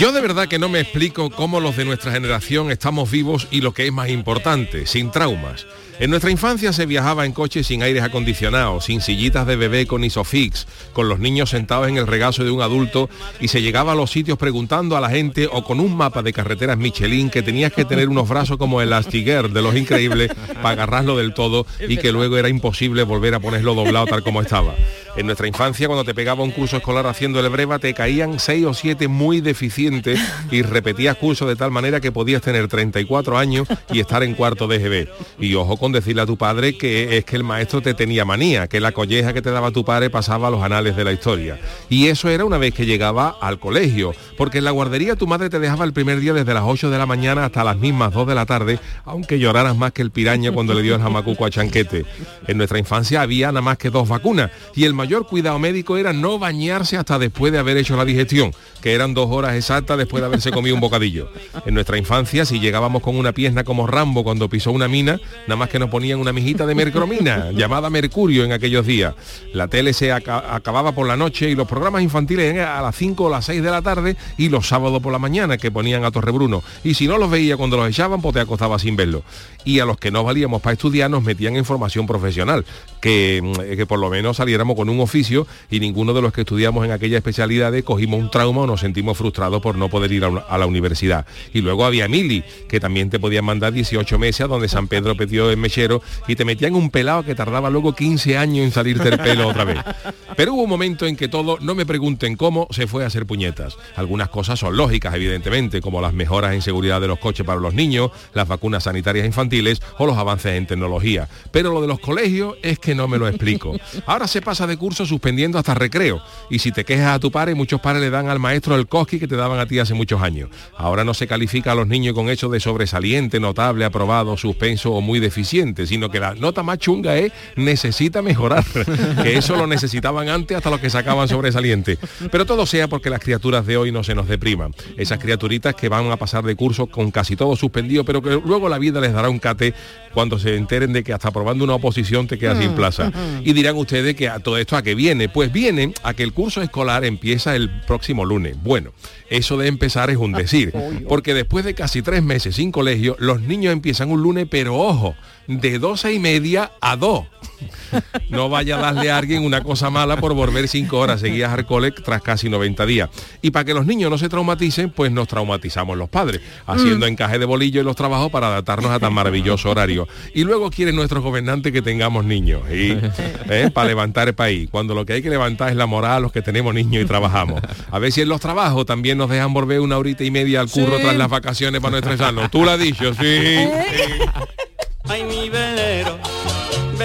Yo de verdad que no me explico cómo los de nuestra generación estamos vivos y lo que es más importante, sin traumas. En nuestra infancia se viajaba en coche sin aires acondicionados, sin sillitas de bebé con isofix, con los niños sentados en el regazo de un adulto y se llegaba a los sitios preguntando a la gente o con un mapa de carreteras Michelin que tenías que tener unos brazos como el Astiguer de los increíbles para agarrarlo del todo y que luego era imposible volver a ponerlo doblado tal como estaba. En nuestra infancia, cuando te pegaba un curso escolar haciendo el breva, te caían seis o siete muy deficientes y repetías curso de tal manera que podías tener 34 años y estar en cuarto de GB. Y ojo con decirle a tu padre que es que el maestro te tenía manía, que la colleja que te daba tu padre pasaba a los anales de la historia. Y eso era una vez que llegaba al colegio, porque en la guardería tu madre te dejaba el primer día desde las 8 de la mañana hasta las mismas 2 de la tarde, aunque lloraras más que el piraña cuando le dio el jamacuco a Chanquete. En nuestra infancia había nada más que dos vacunas y el mayor cuidado médico era no bañarse hasta después de haber hecho la digestión, que eran dos horas exactas después de haberse comido un bocadillo. En nuestra infancia, si llegábamos con una pierna como Rambo cuando pisó una mina, nada más que nos ponían una mijita de mercromina, llamada Mercurio en aquellos días. La tele se aca acababa por la noche y los programas infantiles eran a las 5 o las 6 de la tarde y los sábados por la mañana que ponían a Torrebruno. Y si no los veía cuando los echaban, pues te acostaba sin verlo. Y a los que no valíamos para estudiar nos metían en formación profesional, que, que por lo menos saliéramos con un oficio y ninguno de los que estudiamos en aquella especialidad cogimos un trauma o nos sentimos frustrados por no poder ir a, la universidad. Y luego había Mili, que también te podían mandar 18 meses a donde San Pedro pidió el mechero y te metían un pelado que tardaba luego 15 años en salirte el pelo otra vez. Pero hubo un momento en que todo, no me pregunten cómo, se fue a hacer puñetas. Algunas cosas son lógicas, evidentemente, como las mejoras en seguridad de los coches para los niños, las vacunas sanitarias infantiles o los avances en tecnología. Pero lo de los colegios es que no me lo explico. Ahora se pasa de curso suspendiendo hasta recreo. Y si te quejas a tu padre, muchos padres le dan al maestro el cosqui que te daban a ti hace muchos años. Ahora no se califica a los niños con hechos de sobresaliente, notable, aprobado, suspenso o muy deficiente, sino que la nota más chunga es necesita mejorar. que eso lo necesitaban antes hasta los que sacaban sobresaliente. Pero todo sea porque las criaturas de hoy no se nos depriman. Esas criaturitas que van a pasar de curso con casi todo suspendido, pero que luego la vida les dará un cate cuando se enteren de que hasta aprobando una oposición te quedas sin plaza. Y dirán ustedes que a todo esto a qué viene. Pues viene a que el curso escolar empieza el próximo lunes. Bueno, eso de empezar es un decir, porque después de casi tres meses sin colegio, los niños empiezan un lunes, pero ojo, de 12 y media a 2. No vaya a darle a alguien una cosa mala por volver cinco horas seguidas al cole tras casi 90 días. Y para que los niños no se traumaticen, pues nos traumatizamos los padres, haciendo encaje de bolillo en los trabajos para adaptarnos a tan maravilloso horario. Y luego quieren nuestros gobernantes que tengamos niños, y, ¿eh? para levantar el país, cuando lo que hay que levantar es la moral a los que tenemos niños y trabajamos. A ver si en los trabajos también nos dejan volver una horita y media al curro tras las vacaciones para no estresarnos. Tú lo has dicho, sí. Ay, mi velero,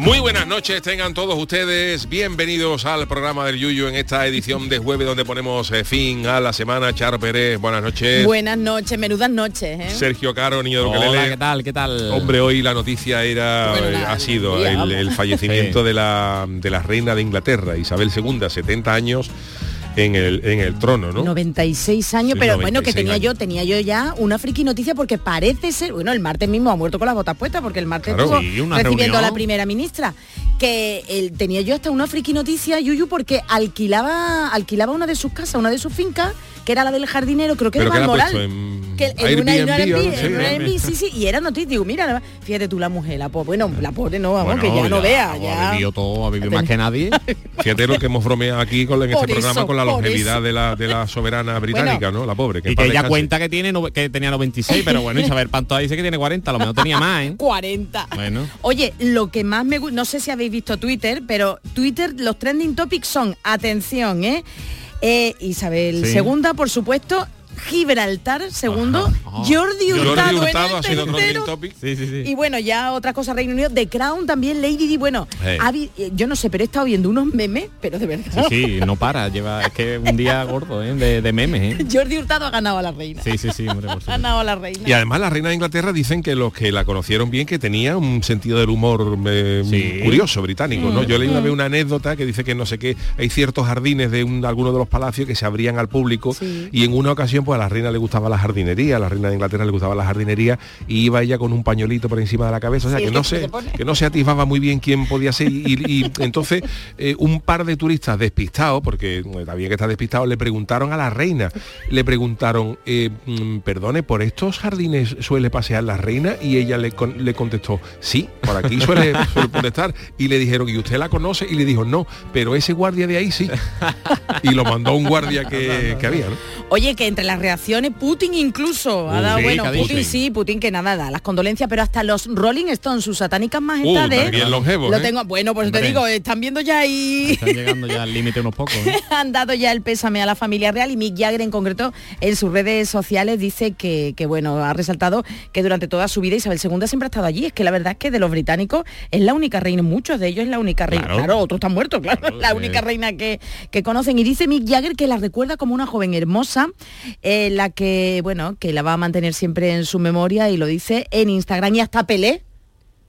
Muy buenas noches, tengan todos ustedes bienvenidos al programa del Yuyo en esta edición de jueves donde ponemos eh, fin a la semana. Charo Pérez, buenas noches. Buenas noches, menudas noches. ¿eh? Sergio Caro, niño de Hola, Ukelele. ¿qué tal? ¿Qué tal? Hombre, hoy la noticia era, Bueno, eh, la- ha sido día, el, vamos. el fallecimiento de, la, de la reina de Inglaterra, Isabel II, 70 años en el, en el trono, ¿no? 96 años, pero bueno, que 96 tenía yo, tenía yo ya una friki noticia porque parece ser, bueno, el martes mismo ha muerto con las botas puestas porque el martes Claro, estuvo una recibiendo a la primera ministra. Que él, tenía yo hasta una friki noticia, Yuyu, porque alquilaba, alquilaba una de sus casas, una de sus fincas, que era la del jardinero, creo que que ha en que en una, en una Airbnb, Airbnb, ¿no? Sí, en una sí. Airbnb, sí, sí, y era noticia, digo, mira, fíjate tú la mujer, la pobre, bueno, la pobre no, vamos, Bueno, que ya no vea, Ha ya. vivido todo, ha vivido más que nadie. Fíjate lo que hemos bromeado aquí con, en este Por programa eso, con la longevidad de la, de la soberana británica, ¿no? La pobre. y en que ella cuenta que tiene no- que tenía 96, pero bueno, Isabel Pantoja dice que tiene 40, a lo mejor tenía más, ¿eh? 40. Bueno. Oye, lo que más me gusta, no sé si habéis visto Twitter, pero Twitter, los trending topics son, atención, ¿eh? Eh, Isabel Sí. segunda, por supuesto, Gibraltar, segundo. Jordi Jordi Hurtado, en el ha sido otro tercero. trending topic. Sí, sí, sí. Y bueno, ya otra cosa, Reino Unido, The Crown también, Lady Di, bueno, Hey. eh, yo no sé, pero he estado viendo unos memes, pero de verdad. Sí, sí, no para, lleva, es que un día gordo, ¿eh? de, de memes, ¿eh? Jordi Hurtado ha ganado a la reina. Sí, sí, sí, hombre, por Ha ganado a la reina. Y además la reina de Inglaterra dicen que los que la conocieron bien que tenía un sentido del humor eh, Sí. curioso británico, ¿no? Yo leí Mm. una vez una anécdota que dice que no sé qué, hay ciertos jardines de un, algunos de los palacios que se abrían al público Sí. y en una ocasión pues a la reina le gustaba la jardinería, a la reina de Inglaterra le gustaba la jardinería y iba ella con un pañuelito por encima de la cabeza, o sea Sí, que no se que no se atisbaba muy bien quién podía ser y, y entonces eh, un par de turistas despistados, porque bien que está despistado, le preguntaron a la reina, le preguntaron, eh, mm, perdone, ¿por estos jardines suele pasear la reina? Y ella le, con- le contestó, sí, por aquí suele, suele protestar. Y le dijeron, ¿y usted la conoce? Y le dijo, no, pero ese guardia de ahí sí. Y lo mandó un guardia que, que había, ¿no? Oye, que entre las reacciones, Putin incluso ha Uh, dado, sí, bueno. Putin sí, Putin que nada, da las condolencias, pero hasta los Rolling Stones, sus satánicas Uh, majestades, longevos, lo ¿eh? tengo, bueno, pues te digo, están viendo ya ahí... Están llegando ya al límite unos pocos, ¿eh? han dado ya el pésame a la familia real y Mick Jagger en concreto en sus redes sociales dice que, que, bueno, ha resaltado que durante toda su vida Isabel II siempre ha estado allí. Es que la verdad es que de los británicos es la única reina, muchos de ellos es la única reina. Claro, Claro. otros están muertos, claro, Claro, la única reina que, que conocen. Y dice Mick Jagger que la recuerda como una joven hermosa, eh, la que, bueno, que la va a mantener siempre en su memoria y lo dice en Instagram. Y hasta Pelé.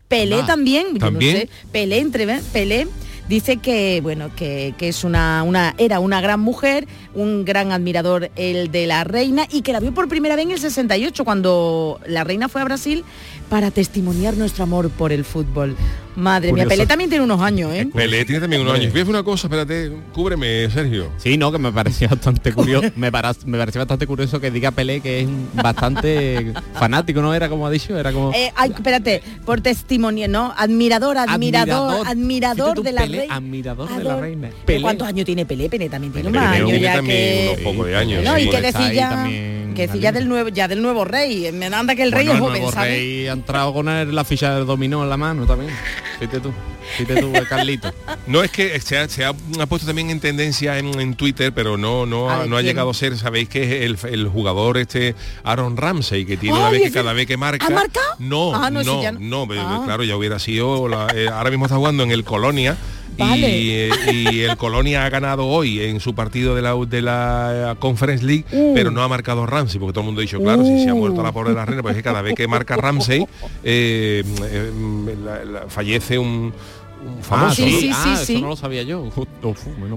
Pelé Ah, también, yo no sé, Pelé, entre, Pelé dice que bueno que, que es una, una era una gran mujer, un gran admirador el de la reina y que la vio por primera vez en el 68 cuando la reina fue a Brasil para testimoniar nuestro amor por el fútbol. Madre mía. Pelé también tiene unos años, ¿eh? Pelé tiene también unos años. Hacer una cosa, espérate, cúbreme, Sergio. Sí, no, que me parecía bastante curioso, me, para- me parecía bastante curioso que diga Pelé que es bastante fanático, ¿no? Era como ha dicho, era como... Eh, ay, espérate, por testimonio, ¿no? Admirador, admirador, admirador, Fíjate tú, de la Pelé, reina. admirador de la reina. ¿Pero Pelé. ¿Cuántos años tiene Pelé? Pelé también tiene Pelé tiene años ya también que... unos pocos de años. No, sí. y estar decir ya, también que la ya del nuevo, ya del nuevo rey. Me anda que el rey Bueno, es el joven, nuevo ¿sabes? rey ha entrado con el- la ficha del dominó en la mano también. Fíjate tú, fíjate tú, Carlito. No es que se ha, se ha- ha puesto también en tendencia en, en Twitter, pero no no ha, ver, no ha ¿quién? llegado a ser, sabéis que es el, el jugador este Aaron Ramsey que tiene una vez que es cada vez que marca. ¿Ha marcado? No, Ah, no, no, ya no, no. eh, Ah. claro, ya hubiera sido la- eh, ahora mismo está jugando en el Colonia. Vale. Y, eh, y el Colonia ha ganado hoy en su partido de la, de la Conference League, Uh. pero no ha marcado Ramsey, porque todo el mundo ha dicho, claro, si se ha muerto la pobre de la reina, pues es que cada vez que marca Ramsey, eh, eh, la- la- fallece un, un famoso. sí, ¿no? sí, ah, sí. eso no lo sabía yo. Uf.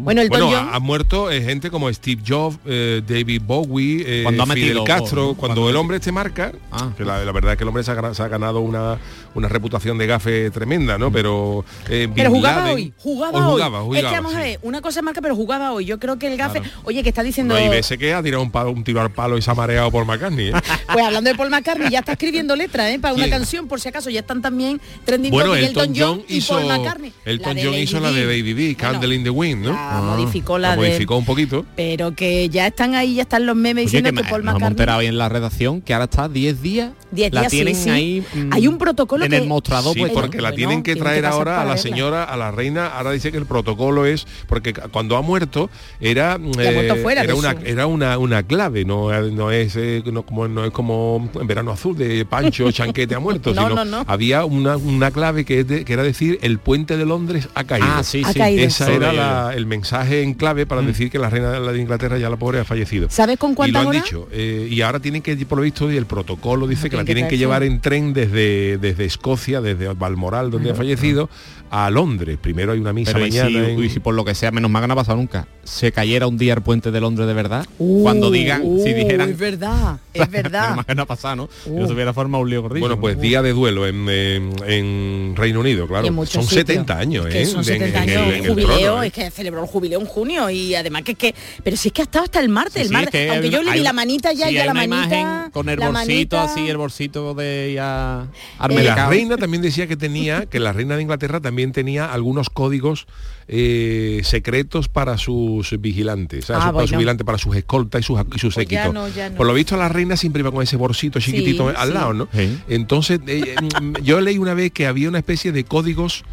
Bueno, el Bueno, John ha, ha muerto eh, gente como Steve Jobs, eh, David Bowie, eh, Cuando ha Fidel metido Castro. Cuando, Cuando el hombre este marca, Ah. que la, la verdad es que el hombre se ha, ganado- se ha ganado una, una reputación de gafe tremenda, ¿no? Pero eh, Pero Bin jugaba Laden- hoy, jugaba hoy hoy. jugaba, es que vamos sí. a ver, una cosa es marca, pero jugaba hoy. Yo creo que el gafe, Claro. oye, que está diciendo, No, y veces que ha tirado un, palo- un tiro al palo y se ha mareado por McCartney. ¿eh? pues hablando de Paul McCartney, ya está escribiendo letras, ¿eh? Para una ¿Quién? canción, por si acaso, ya están también trending bueno, Elton John y hizo, Paul McCartney. Elton La de John Lady hizo la de B, Bueno, Candle in the Wind, ¿no? la modificó la la de- modificó un poquito. Pero que ya están ahí, ya están los memes Oye, diciendo que Paul nos hemos McCartney... enterado hoy en la redacción que ahora está 10 días. 10 la días, sí, tienen sí. ahí. mm, Hay un protocolo en que- el mostrador Sí, porque la tienen que tienen que traer ahora a la verla. señora, a la reina. Ahora dice que el protocolo es porque cuando ha muerto era Ya ha muerto fuera era una su- era una, una clave, no no es eh, no, como no es como en verano azul de Pancho Chanquete ha muerto, No, sino no, no. había una, una clave que, es de- que era decir el puente de Londres ha caído. Ah, sí, Ha sí. caído. Esa Eso era la- el mensaje en clave para decir que la reina de la de Inglaterra ya la pobre ha fallecido. ¿Sabes con Y lo cuántas han horas? dicho. eh, y ahora tienen que, por lo visto, y el protocolo dice que la tienen que llevar en tren desde, desde Escocia, desde Balmoral, donde ha fallecido, a Londres. Primero hay una misa Pero y si, mañana. en- y si por lo que sea, menos mal que no ha pasado nunca, se cayera un día el puente de Londres de verdad, cuando digan, si Uh, dijeran... Es verdad, es verdad. menos mal que no ha pasado, ¿no? Uh. Yo se hubiera formado un lío gordillo. Bueno, pues día de duelo en, en- en Reino Unido, claro. Son sitios. 70 años, Es que ¿eh? Son de- en- 70 en el- años, en el jubileo, trono, ¿eh? es que celebró el jubileo en junio y además que es que, pero si es que ha estado hasta el martes, Sí, el sí, martes, es que aunque hay yo le vi la manita ya, sí, ya la una manita, imagen con el bolsito manita- así, el bolsito de ya la reina también decía que tenía, que la reina de Inglaterra también tenía algunos códigos eh, secretos para sus vigilantes, Ah, su- para sus bueno. vigilantes, para sus escoltas y sus, y sus Pues ya séquitos. no, ya no. Por lo visto la reina siempre iba con ese bolsito chiquitito Sí, al sí. lado, ¿no? Entonces, eh, yo leí una vez que había una especie de códigos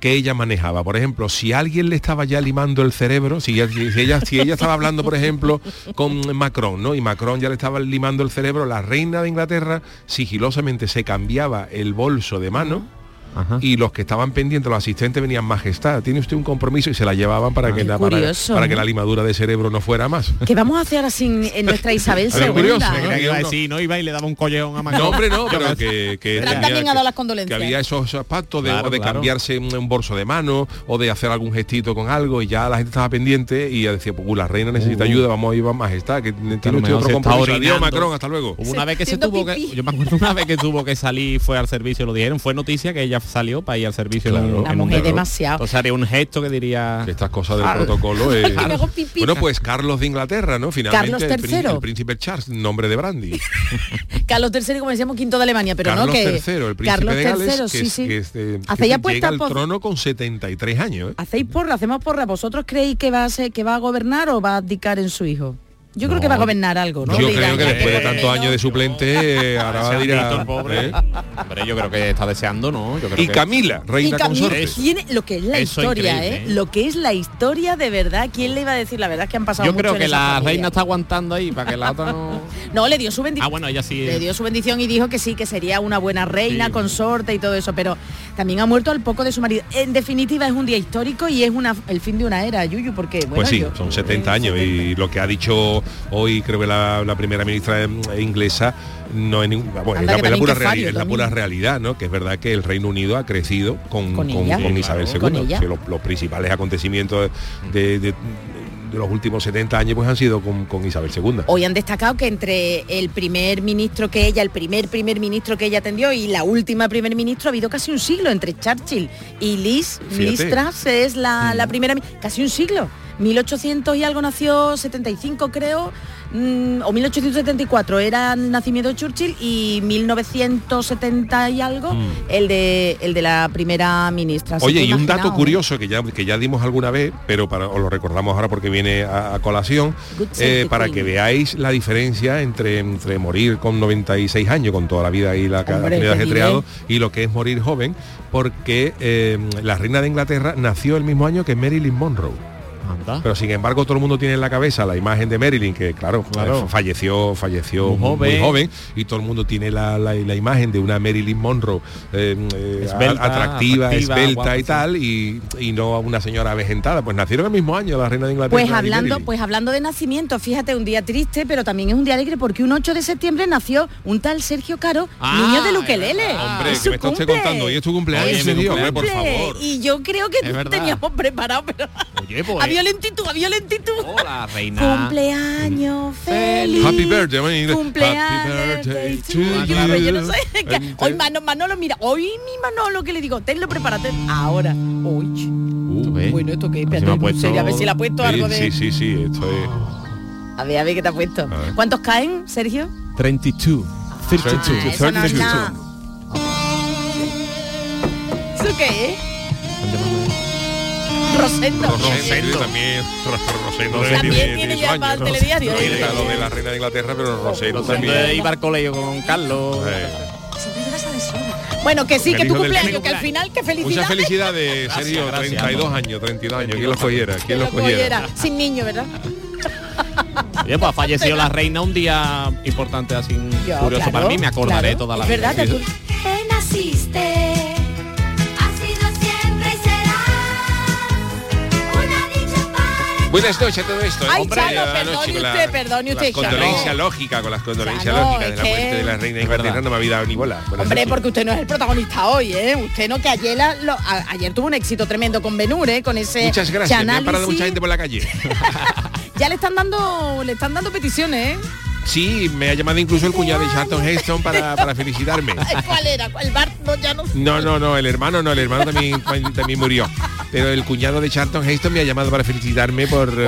que ella manejaba. Por ejemplo, si alguien le estaba ya limando el cerebro, si ella, si ella, estaba hablando, por ejemplo, con Macron, ¿no? Y Macron ya le estaba limando el cerebro, la reina de Inglaterra sigilosamente se cambiaba el bolso de mano Ajá. y los que estaban pendientes, los asistentes venían majestad, tiene usted un compromiso y se la llevaban para, que, la, para, curioso, para que ¿no? la limadura de cerebro no fuera más. ¿Qué vamos a hacer así en, en nuestra Isabel ver, curioso. ¿no? Iba a uno- decir, no iba y le daba un collejón a Macron. No, hombre, no, pero que, que, Fran tenía- también ha dado las condolencias. que había esos, pactos de, Claro, o de claro. cambiarse un, un bolso de mano o de hacer algún gestito con algo y ya la gente estaba pendiente y ya decía, pues la reina necesita Uh. ayuda, vamos a ir a majestad, que tiene usted otro compromiso. Adiós. Macron, hasta luego. Hubo una vez que se tuvo que, yo me acuerdo una vez que tuvo que salir, fue al servicio, lo dijeron, fue noticia que ella salió para ir al servicio. Claro. un- La un mujer carro. demasiado. Entonces haría un gesto que diría... Que estas cosas del Al- protocolo es-. Bueno, pues Carlos de Inglaterra, ¿no? Finalmente Carlos III. el príncipe Charles, nombre de Brandy. Carlos III, como decíamos, quinto de Alemania, pero Carlos no que III, el príncipe Carlos de Gales, III, que, sí, sí. que que llega al por- trono con 73 años. ¿eh? Hacéis porra, hacemos porra. ¿Vosotros creéis que va a ser, que va a gobernar o va a abdicar en su hijo? Yo creo No, que va a gobernar algo, ¿no? Yo creo que después de tantos años de suplente, eh, ahora va a el pobre. ¿eh? Hombre, yo creo que está deseando, ¿no? Yo creo Y que- Camila, Y reina Camila consorte. tiene lo que es la Eso historia, ¿eh? ¿eh? Lo que es la historia de verdad. ¿Quién le iba a decir? La verdad es que han pasado Yo mucho creo que la familia. reina está aguantando ahí para que la otra no... No, le dio su bendición. Ah, bueno, ella sí. Le dio su bendición y dijo que sí, que sería una buena reina, Sí. consorte y todo eso, pero también ha muerto al poco de su marido. En definitiva es un día histórico y es una el fin de una era, Yuyu, porque bueno, Pues sí, yo- son 70 eh, años 70. y lo que ha dicho hoy creo que la, la primera ministra eh, inglesa no es, ningún- bueno, es la, es la pura, es la realidad, ¿no? Que es verdad que el Reino Unido ha crecido con, Con con- ella. con Sí, Isabel. II. Con ella. Los, los principales acontecimientos de, de- de los últimos 70 años pues han sido con, con Isabel II. Hoy han destacado que entre el primer ministro que ella, el primer primer ministro que ella atendió y la última primer ministro ha habido casi un siglo entre Churchill y Liz. Liz. Truss es la, la primera, mi- casi un siglo. 1800 y algo nació 75 creo, mm, o 1874 era el nacimiento de Churchill y 1970 y algo el de el de la primera ministra. Oye, y un dato curioso que ya, que ya dimos alguna vez, pero para, os lo recordamos ahora porque viene a, a colación, eh, para que veáis la diferencia entre, entre morir con 96 años, con toda la vida y la qué ajetreado, y lo que es morir joven, porque eh, la reina de Inglaterra nació el mismo año que Marilyn Monroe. Anda. Pero sin embargo todo el mundo tiene en la cabeza la imagen de Marilyn, que claro, Claro. eh, falleció, falleció Muy muy joven. joven. y todo el mundo tiene la, la- la imagen de una Marilyn Monroe eh, eh, Esbelta, atractiva, atractiva, esbelta y tal, y, y no a una señora avejentada. Pues nacieron el mismo año la reina de Inglaterra. Pues hablando, pues hablando de nacimiento, fíjate, un día triste, pero también es un día alegre porque un 8 de septiembre nació un tal Sergio Caro, Ah, niño de Luquelele. verdad. Hombre, Es que su me está usted cumple. contando, y es tu cumpleaños, Oye, ese mi día, hombre, por favor. Y yo creo que teníamos preparado, pero Oye, pues... a violentitud, a violentitud. Hola, reina. Cumpleaños feliz. Happy birthday, inglés. Cumpleaños Happy birthday to you. yo no sé. que- Hoy Manolo, Manolo, mira, hoy mi Manolo que le digo, tenlo prepárate. Ahora. Uy. ¿Tú ves? Bueno, esto que espérate, en puesto- serio, a ver si le ha puesto algo Sí, de. sí, sí, sí, esto es... A ver, a ver qué te ha puesto. ¿Cuántos caen, Sergio? 32. 32. Ah, eso no es 32. nada. ¿Eso qué es? Rosendo. Rosendo también. Rosendo También tiene ya para el telediario, Sí, ¿eh? lo de la reina de Inglaterra, pero Rosendo También iba al colegio con Carlos. Bueno, que sí, que tu cumpleaños, que al final, que felicidad. Muchas felicidades, Sergio. gracias. 32 años, 32 años. ¿Quién los cogiera? ¿Quién los lo cogiera? Sin niño, ¿verdad? Oye, pues ha fallecido la reina un día importante así Yo, curioso claro, para mí, me acordaré claro. toda la vida. verdad, te que naciste, Buenas noches a todo esto. ¿eh? Ay, Hombre, Chano, buenas perdone con usted, perdone con usted, Las condolencias Chano. lógicas, con las condolencias lógicas de la que- muerte de la reina. Inglaterra no me había dado ni bola. Buenas Hombre, noches. porque usted no es el protagonista hoy, ¿eh? Usted no, que ayer, la- lo- a- ayer tuvo un éxito tremendo con Benur, ¿eh? Con ese Muchas gracias. Me han parado mucha gente por la calle. Ya le están dando, le están dando peticiones, ¿eh? Sí, me ha llamado incluso el cuñado de Charlton Heston para, para felicitarme. ¿Cuál era? ¿Cuál bar? No, ya no. No, no, no, el hermano no, el hermano también, también murió. pero el cuñado de Charlton Heston me ha llamado para felicitarme por, eh,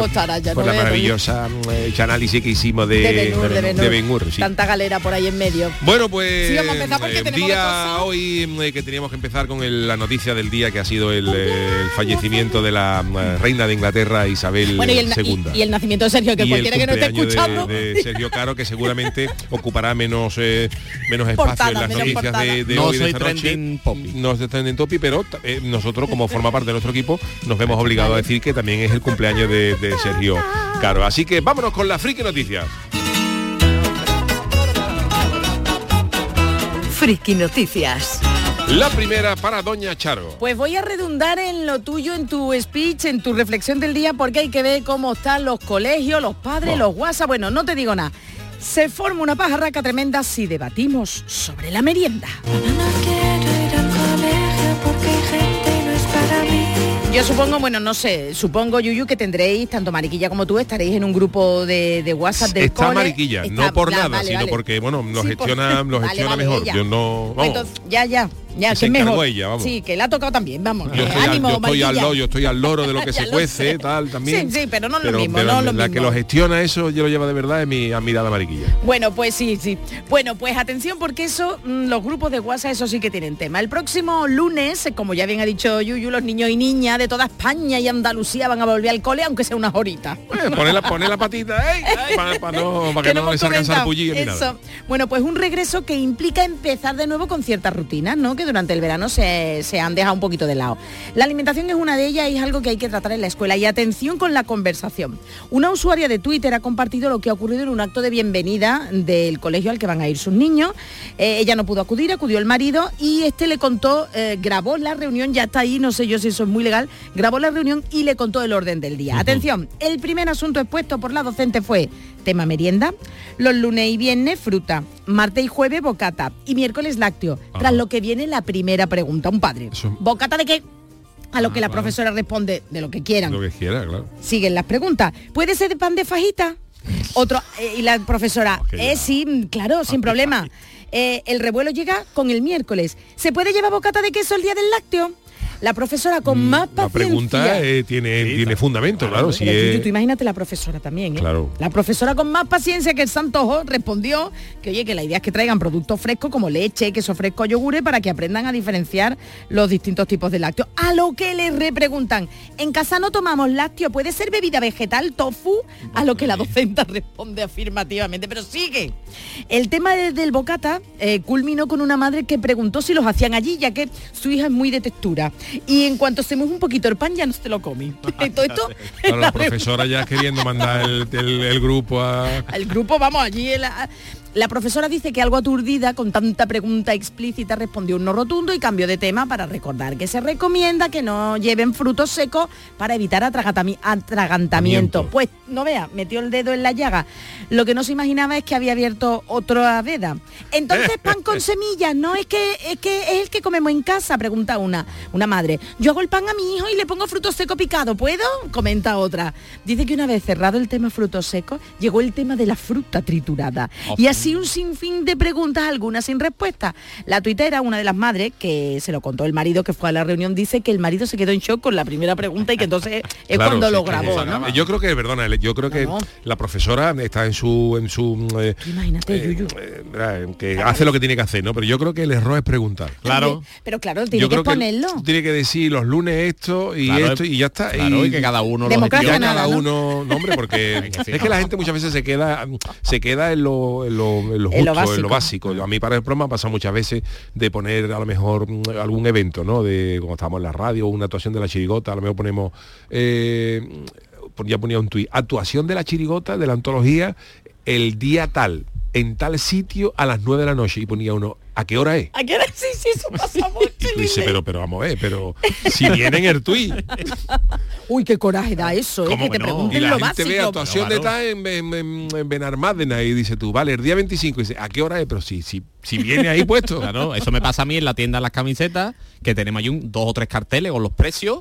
por no la maravillosa mm, eh, análisis que hicimos de, de Ben-Hur, sí. Tanta galera por ahí en medio. Bueno, pues Sí, vamos a empezar porque eh, día hoy mm, eh, que teníamos que empezar con el- la noticia del día que ha sido el, el fallecimiento de la mm, reina de Inglaterra Isabel Bueno, y el, II. y- y el nacimiento de Sergio, que Y cualquiera que no esté escuchando. de, de Sergio Caro que seguramente ocupará menos eh, menos espacio Portada, en las noticias portada. de, de No hoy de soy esta noche. topic. no soy trending topic pero eh, nosotros como forma parte de nuestro equipo nos vemos obligados a decir que también es el cumpleaños de, de Sergio Caro así que vámonos con la friki noticias Friki Noticias. la primera para doña Charo Pues voy a redundar en lo tuyo, en tu speech, en tu reflexión del día, porque hay que ver cómo están los colegios, los padres, Oh. los WhatsApp. Bueno, no te digo nada. Se forma una pajarraca tremenda si debatimos sobre la merienda. Yo supongo, bueno, no sé, supongo, Yuyu, que tendréis, tanto Mariquilla como tú, estaréis en un grupo de, de WhatsApp del está cole. mariquilla Está- no por nada vale, sino vale. porque bueno lo Sí, por- gestiona lo Vale, gestiona vale, mejor yo no vamos. entonces, ya, ya, ya, Que que mejor. ella, vamos. Sí, que la ha tocado también, vamos. yo Eh, estoy, al, ánimo, yo estoy al loro, yo estoy al loro de lo que se lo cuece, tal, también. Sí, sí, pero no es lo Pero- mismo, pero no es lo la mismo. que lo gestiona eso, yo lo llevo de verdad, es mi admirada mariquilla. Bueno, pues sí, sí. Bueno, pues atención porque eso, mm, los grupos de WhatsApp, eso sí que tienen tema. El próximo lunes, eh, como ya bien ha dicho Yuyu, los niños y niñas de toda España y Andalucía van a volver al cole, aunque sea unas horitas. Eh, poner, la, poner la patita, ¡ey! para, no, para que, no, le salgan. Bueno, pues un regreso que implica empezar de nuevo con ciertas rutinas, ¿no? Que durante el verano se, se han dejado un poquito de lado. La alimentación es una de ellas y es algo que hay que tratar en la escuela. Y atención con la conversación. Una usuaria de Twitter ha compartido lo que ha ocurrido en un acto de bienvenida del colegio al que van a ir sus niños. Eh, ella no pudo acudir, acudió el marido y este le contó, eh, grabó la reunión, ya está ahí, no sé yo si eso es muy legal, grabó la reunión y le contó el orden del día. Atención, el primer asunto expuesto por la docente fue tema merienda, los lunes y viernes fruta, martes y jueves bocata y miércoles lácteo. Tras lo que viene la primera pregunta, un padre. Eso- ¿Bocata de qué? A lo Ah, que la profesora responde de lo que quieran. Lo que quiera, claro. Siguen las preguntas. ¿Puede ser de pan de fajita? Otro, eh, y la profesora, qué eh, sí, mm, claro, sin problema. Eh, el revuelo llega con el miércoles. ¿Se puede llevar bocata de queso el día del lácteo? La profesora con más Mm, La paciencia. pregunta eh, tiene, Sí, tiene fundamento, claro. si es- tú imagínate la profesora también, ¿eh? Claro. La profesora con más paciencia que el Santojo respondió que oye, que la idea es que traigan productos frescos como leche, queso fresco, yogures para que aprendan a diferenciar los distintos tipos de lácteos. A lo que le repreguntan, en casa no tomamos lácteo, ¿puede ser bebida vegetal, tofu? A lo que la docenta responde afirmativamente, pero sigue. El tema de- del bocata eh, culminó con una madre que preguntó si los hacían allí, ya que su hija es muy de textura. Y en cuanto mueve un poquito el pan, ya no se lo come. Todo esto claro, la profesora ya queriendo mandar el, el- el grupo a... al grupo, vamos, allí la, la profesora dice que algo aturdida con tanta pregunta explícita respondió un no rotundo y cambió de tema para recordar que se recomienda que no lleven frutos secos para evitar atragantamiento. Amiento. Pues no vea, metió el dedo en la llaga. Lo que no se imaginaba es que había abierto otra veda. Entonces pan con semillas, no es que es que es el que comemos en casa, pregunta una, una madre. Yo hago el pan a mi hijo y le pongo fruto seco picado, ¿puedo? Comenta otra. Dice que una vez cerrado el tema frutos secos, llegó el tema de la fruta triturada. Y así un sinfín de preguntas, algunas sin respuesta. La tuitera, una de las madres, que se lo contó el marido que fue a la reunión, dice que el marido se quedó en shock con la primera pregunta y que entonces es Claro, cuando sí, lo grabó, ¿no? Yo creo que, perdona, yo creo que No. la profesora está en su... En su eh, Imagínate, eh, Yuyu. eh, verá, que hace lo que tiene que hacer, ¿no? Pero yo creo que el error es preguntar. Claro. Pero claro, tiene yo que ponerlo. tiene que decir los lunes esto y Claro, esto y ya está. Claro, y que cada uno lo cada ¿no? uno, no, hombre, porque es que la gente muchas veces se queda se queda en lo, en lo, lo En lo justo, en lo básico. A mí para el programa pasa muchas veces de poner a lo mejor mm, algún evento, ¿no? De cuando estamos en la radio, una actuación de la chirigota, a lo mejor ponemos eh, pon- ya ponía un tuit, actuación de la chirigota, de la antología, el día tal, en tal sitio a las 9 de la noche y ponía uno, ¿a qué hora es? ¿A qué hora? Sí, sí, eso pasa mucho. Y tú dices, pero, pero vamos a ver, pero si viene en el tuit. Uy, qué coraje da eso, ¿eh? ¿Cómo que te no? Y pregunten la lo gente ve actuación de tal en, en, en- y dice tú, vale, el día 25, y dice, ¿a qué hora es? Pero si, si, si viene ahí puesto. Claro, eso me pasa a mí en la tienda de las camisetas, que tenemos ahí un, dos o tres carteles con los precios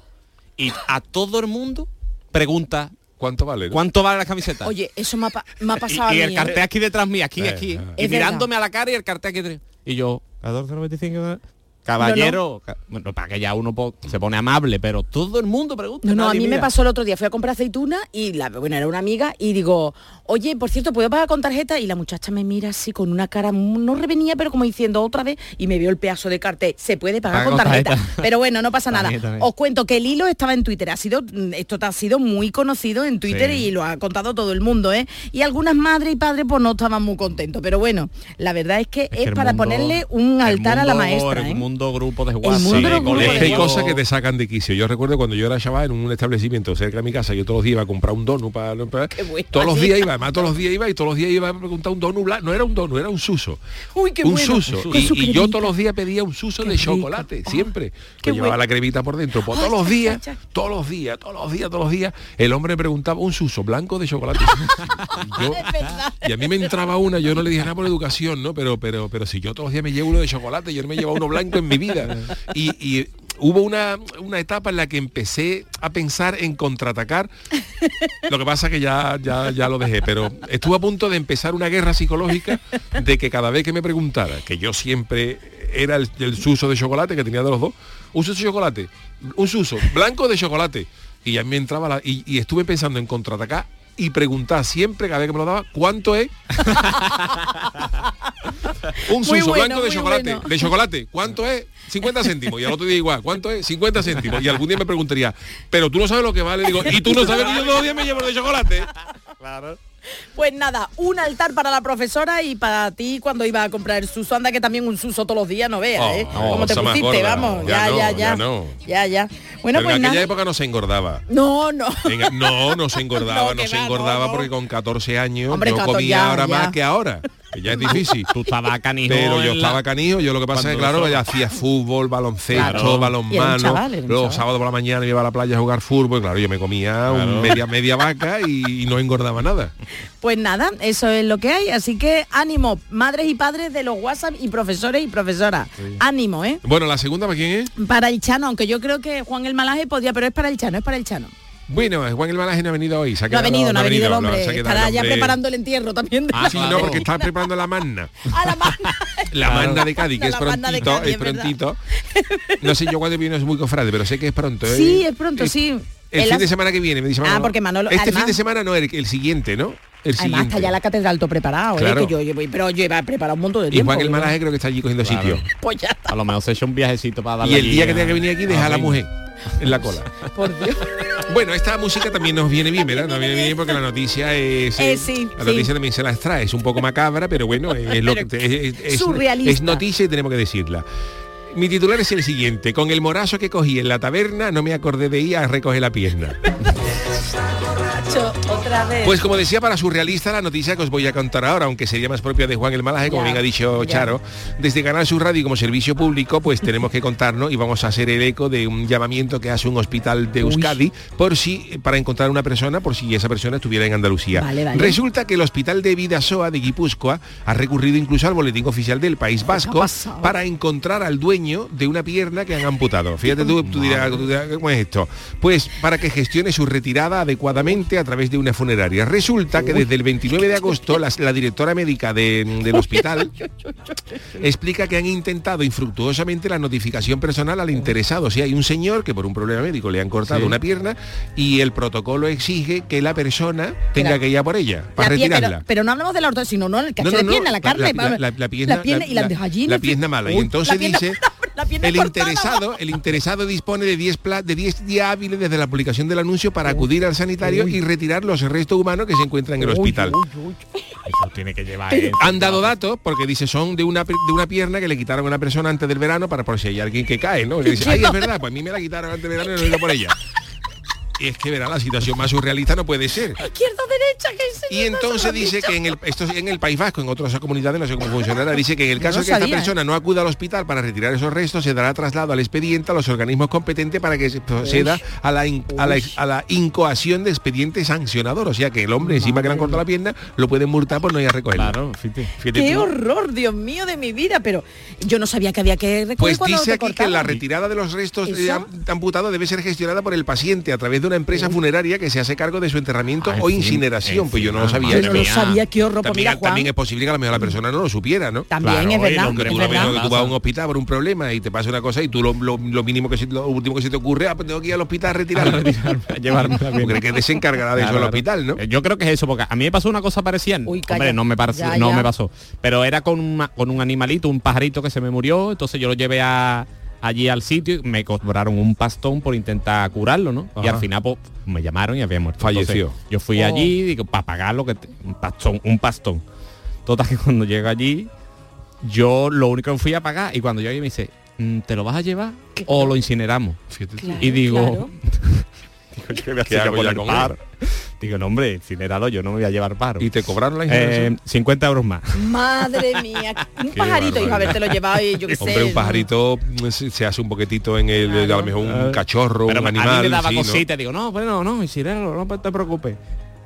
y a todo el mundo pregunta ¿Cuánto vale? no? cuánto vale la camiseta. Oye, eso me ha, pa- me ha y, pasado y a el mí, ¿eh? cartel aquí detrás mío, aquí, Eh, aquí. eh. Y mirándome a la cara y el cartel aquí detrás. Y yo, 14.95. caballero, ca- bueno, para que ya uno se pone amable, pero todo el mundo pregunta. No, no, a mí me pasó el otro día, fui a comprar aceituna y la, bueno, era una amiga y digo, oye, por cierto, ¿puedo pagar con tarjeta? Y la muchacha me mira así con una cara, no revenía, pero como diciendo otra vez y me vio el pedazo de cartel, se puede pagar Paga con tarjeta. tarjeta. Pero bueno, no pasa nada. Os cuento que el hilo estaba en Twitter, ha sido, mm, esto te ha sido muy conocido en Twitter Sí. y lo ha contado todo el mundo, ¿eh? Y algunas madres y padres pues no estaban muy contentos, pero bueno, la verdad es que es, que para mundo- ponerle un altar a la maestra, ¿eh? Mundo grupo de WhatsApp, Es que hay cosas que te sacan de quicio. Yo recuerdo cuando yo era chaval en un establecimiento cerca de mi casa, yo todos los días iba a comprar un donut para, para- Qué bueno, todos los días iba, además todos los días iba y todos los días iba a preguntar un donut blanco. No era un donut, era un suso. Uy, qué un bueno. suso. Y, yo todos los días pedía un suso Qué de rico. chocolate, Oh, siempre. Que llevaba bueno. la cremita por dentro. Pues Ay, todos los días, todos los días, todos los días, todos los días, el hombre me preguntaba un suso blanco de chocolate. Yo- y a mí me entraba una, yo no le dije nada por educación, ¿no? Pero, pero, pero si yo todos los días me llevo uno de chocolate, yo no me llevo uno blanco en mi vida. Y, hubo una, una etapa en la que empecé a pensar en contraatacar. Lo que pasa que ya, ya, ya lo dejé, pero estuve a punto de empezar una guerra psicológica de que cada vez que me preguntara, que yo siempre era el, el suso de chocolate que tenía de los dos, un suso de chocolate, un suso blanco de chocolate. Y a mí me entraba la, y estuve pensando en contraatacar y preguntar siempre cada vez que me lo daba cuánto es un suso bueno, blanco de chocolate bueno. de chocolate cuánto es 50 céntimos. Y al otro día igual cuánto es 50 céntimos. Y algún día me preguntaría pero tú no sabes lo que vale digo y tú no sabes que yo todos los días me llevo de chocolate Pues nada, un altar para la profesora y para ti cuando iba a comprar el suso. Anda que también un suso todos los días, no veas, Oh, ¿eh? no, Como te pusiste, gorda. vamos. Ya Ya, ya, ya no. Ya, ya. Bueno, pero pues en aquella nada. época no se engordaba No, no. No, no se engordaba, No, se va, engordaba porque con 14 años Hombre, yo 14 comía ahora más que ahora, ya es difícil. Tú estabas canijo Pero yo estaba canijo, yo lo que pasa es que claro, hacía fútbol, baloncesto, Claro. Balonmano, chaval, los sábados por la mañana me iba a la playa a jugar fútbol, claro, yo me comía un media media vaca y, y no engordaba nada. Pues nada, eso es lo que hay. Así que ánimo, madres y padres de los WhatsApp y profesores y profesoras. Ánimo, ¿eh? Bueno, la segunda para quién es? Para el Chano, aunque yo creo que Juan el Malaje podía, pero es para el Chano, es para el Chano. Bueno, Juan el Malaje no ha venido hoy. Se ha No ha venido, no ha venido el hombre. Estará el ya preparando el entierro también. de Ah, la- Sí, no, porque está preparando la manna. a la mano. La manna de Cádiz, que La es manna prontito, Cádiz, es es verdad. prontito. No sé yo cuándo viene es muy cofrade, pero sé que es pronto. ¿eh? Sí, es pronto, sí. El fin la- de semana que viene, me dice Ah, Manolo. porque Manolo- Este además- fin de semana no, el, el siguiente, ¿no? El Además siguiente. está ya la catedral todo preparado, ¿eh? Que yo, llevo- pero yo iba preparado un montón de Y tiempo. Juan el. Malaje creo que está allí cogiendo Claro. sitio. Pues ya está, A lo mejor se echa un viajecito para darle Y el día que a- tenga que venir aquí deja a la mujer en la cola. por Dios. Bueno, esta música también nos viene bien, ¿verdad? Nos viene bien porque la noticia es... Eh, sí, la sí. noticia también se la extrae. Es un poco macabra, pero bueno, es, lo que es, es noticia y tenemos que decirla. Mi titular es el siguiente. Con el morazo que cogí en la taberna no me acordé de ir a recoger la pierna. Otra vez. Pues como decía para surrealista la noticia que os voy a contar ahora, aunque sería más propia de Juan el Malaje, como Ya, bien ha dicho ya. Charo, desde Canal Sur Radio como servicio público, pues tenemos que contarnos y vamos a hacer el eco de un llamamiento que hace un hospital de Euskadi por si para encontrar una persona, por si esa persona estuviera en Andalucía. Vale, vale. Resulta que el hospital de Vidasoa de Guipúzcoa ha recurrido incluso al boletín oficial del País Vasco para encontrar al dueño de una pierna que han amputado. Fíjate tú, tú dirás, tú dirás, ¿cómo es esto? Pues para que gestione su retirada adecuadamente a través de una funeraria. Resulta que desde el 29 de agosto la, la directora médica de- del hospital explica que han intentado infructuosamente la notificación personal al interesado. O sea, hay un señor que por un problema médico le han cortado Sí. una pierna y el protocolo exige que la persona tenga que ir a por ella, para pie- retirarla. pero, pero no hablamos de la ortodoxia, sino no el cacho No, no, de pierna, la carne. La, la- la pierna, la pierna y la, pierna mala. y entonces dice, la pierna el cortada. interesado, el interesado dispone de 10 pla- de 10 días hábiles desde la publicación del anuncio para acudir al sanitario y retirar los restos humanos que se encuentran en el hospital. uy, uy. Eso tiene que llevar ¿eh? Han dado datos porque dice son de una de una pierna que le quitaron a una persona antes del verano para por si hay alguien que cae, ¿no? Que dice, ay, es verdad, pues a mí me la quitaron antes del verano y no he ido por ella. Y es que verá, la situación más surrealista no puede ser. Derecha, que Y entonces dice que en el, esto es en el País Vasco, en otras comunidades, no sé cómo funcionará, dice que en el caso no de que esta sabía, ¿eh? persona no acuda al hospital para retirar esos restos, se dará traslado al expediente a los organismos competentes para que se proceda a la, in- a la, a la incoación de expediente sancionador. O sea que el hombre, encima que le han cortado la pierna, lo pueden multar por no ir a recogerlo. Claro, fíjate. Fíjate Qué tú. horror, Dios mío de mi vida, pero yo no sabía que había que recoger Pues cuando dice te aquí que la retirada de los restos eh, am- amputados debe ser gestionada por el paciente a través de una empresa funeraria que se hace cargo de su enterramiento Ay, o incineración. Generación, pues yo no lo sabía. Yo no lo sabía, qué horror. Pues También, mira, Juan, también es posible que a lo mejor la persona no lo supiera, ¿no? también Claro, es verdad. lo que Que es tú, verdad. que vas a un hospital por un problema y te pasa una cosa y tú lo, lo- lo mínimo que se- lo último que se te ocurre, ah, pues tengo que ir al hospital a retirarlo. a llevarme la ¿Tú pierna. crees que se encargará de eso Claro, el claro. hospital, no? Eh, Yo creo que es eso, porque a mí me pasó una cosa parecida. Uy. Hombre, no me, parece- Ya, no ya. me pasó. Pero era con, una- con un animalito, un pajarito que se me murió. Entonces yo lo llevé a, allí al sitio y me cobraron un pastón por intentar curarlo, ¿no? Y al final pues, me llamaron y había muerto. Falleció. Entonces, yo fui Oh. allí y digo, para pagar lo que... te- un pastón, un pastón. Total que cuando llego allí, yo lo único que fui a pagar y cuando yo me dice, "Mm, ¿te lo vas a llevar o lo incineramos? Claro, y digo, claro. digo, yo me voy a ¿Qué hacer hago por ya el con paro. Digo, no hombre, incineralo, yo no me voy a llevar paro. ¿Y te cobraron la Eh, incineración? 50 euros más. Madre mía, un Qué pajarito, hijo, barbaridad. habértelo llevado y yo qué sé. Hombre, un pajarito mm, se, hace un poquitito en el, Claro. a lo mejor un Eh, cachorro, Pero un a animal. mí me daba sí, ¿no? cosita, digo, no, bueno, no, incinéralo, no te preocupes.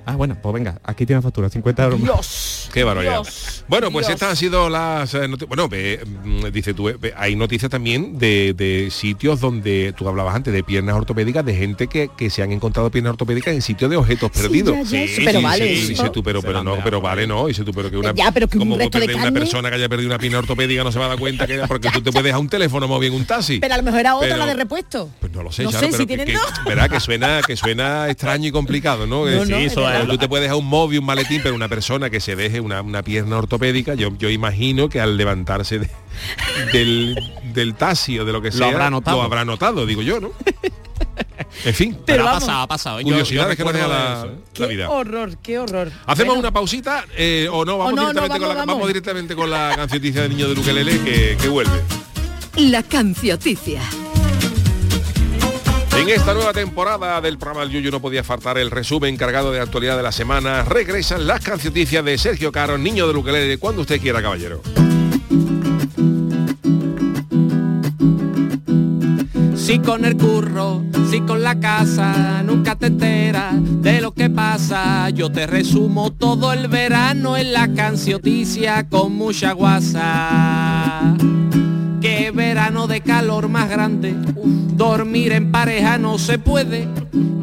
Ah, bueno, pues venga, aquí tiene factura, 50 euros más. Dios. Qué barbaridad. Dios, bueno, pues Dios. estas han sido las eh, noti- Bueno, ve, mm, dice tú, eh, ve, hay noticias también de, de sitios donde tú hablabas antes de piernas ortopédicas, de gente que, que se han encontrado piernas ortopédicas en sitios de objetos Sí, perdidos. ya, ya, Sí, pero sí, vale. Dice tú, pero, pero no, pero vale, no. Dice tú, pero que una, Ya, pero que un como resto de una persona que haya perdido una pierna ortopédica no se va a dar cuenta que porque tú te puedes dejar un teléfono más bien un taxi. Pero a lo mejor era otra Pero- la de repuesto. Pues no lo sé, No sé pero si que, tienen que- dos. verá que suena que suena extraño y complicado, ¿no? No, no, tú te puedes dejar un móvil, un maletín, pero una persona que se deje una, una pierna ortopédica, yo, yo imagino que al levantarse de- del, del taxi o de lo que sea, habrá notado. lo habrá notado, digo yo, ¿no? En fin, Pero ha vamos. pasado, ha pasado. Curiosidades que nos deja la, eso, ¿eh? la Qué vida. horror, qué horror. Hacemos Bueno, una pausita eh, o no, vamos, no, no, directamente con la, vamos, vamos vamos. directamente con la cancioticia del niño de Luquelele que, que vuelve. La cancioticia. En esta nueva temporada del programa El Yuyu no podía faltar el resumen cargado de actualidad de la semana. Regresan las cancioticias de Sergio Caro, niño de Luquelele, cuando usted quiera, caballero. Si con el curro, si con la casa, nunca te enteras de lo que pasa. Yo te resumo todo el verano en la cancioticia con mucha guasa. Qué verano de calor más grande. Dormir en pareja no se puede.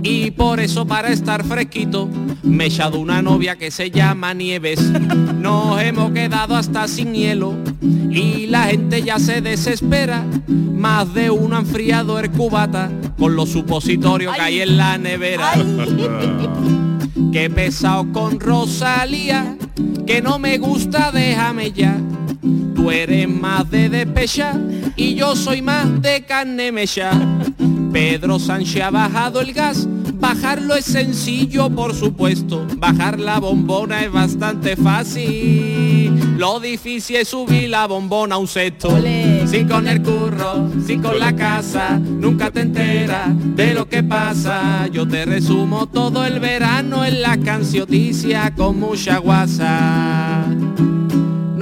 Y por eso para estar fresquito me he echado una novia que se llama Nieves. Nos hemos quedado hasta sin hielo y la gente ya se desespera. Más de uno ha enfriado el cubata con los supositorios que hay en la nevera. Qué pesado con Rosalía, que no me gusta, déjame ya. Tú eres más de despecha y yo soy más de carne mecha. Pedro Sánchez ha bajado el gas, bajarlo es sencillo por supuesto, bajar la bombona es bastante fácil. Lo difícil es subir la bombona a un sexto. Si con el curro, si con la casa, nunca te enteras de lo que pasa. Yo te resumo todo el verano en la cancioticia con mucha guasa.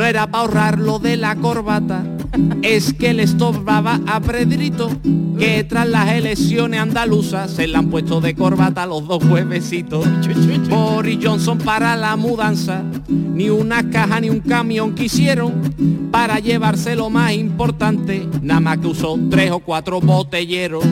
No era para ahorrar lo de la corbata, es que le estorbaba a Pedrito, que tras las elecciones andaluzas se le han puesto de corbata los dos juevesitos. Boris Johnson para la mudanza, ni una caja ni un camión quisieron para llevarse lo más importante, nada más que usó tres o cuatro botelleros.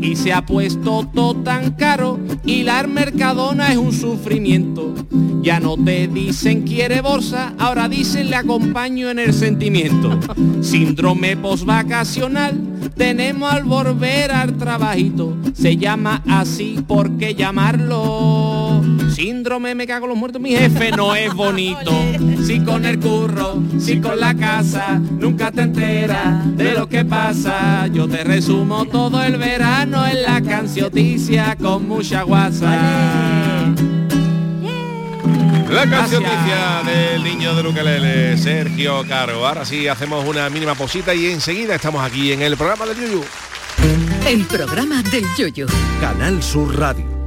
Y se ha puesto todo tan caro y la mercadona es un sufrimiento. Ya no te dicen quiere bolsa, ahora dicen le acompaño en el sentimiento. Síndrome postvacacional, tenemos al volver al trabajito. Se llama así porque llamarlo. Síndrome me cago en los muertos, mi jefe no es bonito. Si con el curro, si con la casa, nunca te enteras de lo que pasa. Yo te resumo todo el verano en la cancioticia con mucha guasa. La cancioticia del niño de Luquelele, Sergio Caro. Ahora sí, hacemos una mínima pausita y enseguida estamos aquí en el programa del Yuyu. El programa del yoyo. Canal Sur Radio.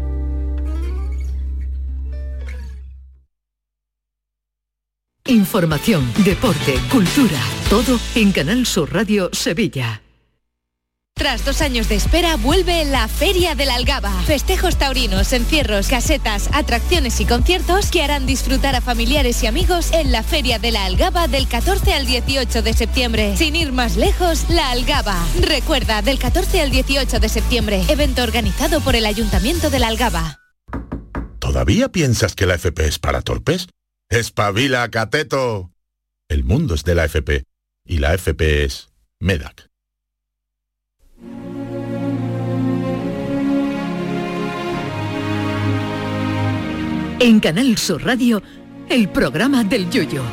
Información, deporte, cultura. Todo en Canal Sur Radio Sevilla. Tras dos años de espera, vuelve la Feria de la Algaba. Festejos taurinos, encierros, casetas, atracciones y conciertos que harán disfrutar a familiares y amigos en la Feria de la Algaba del 14 al 18 de septiembre. Sin ir más lejos, la Algaba. Recuerda, del 14 al 18 de septiembre, evento organizado por el Ayuntamiento de la Algaba. ¿Todavía piensas que la FP es para torpes? ¡Espabila, cateto! El mundo es de la FP y la FP es MEDAC. En Canal Sur Radio, el programa del Yoyo.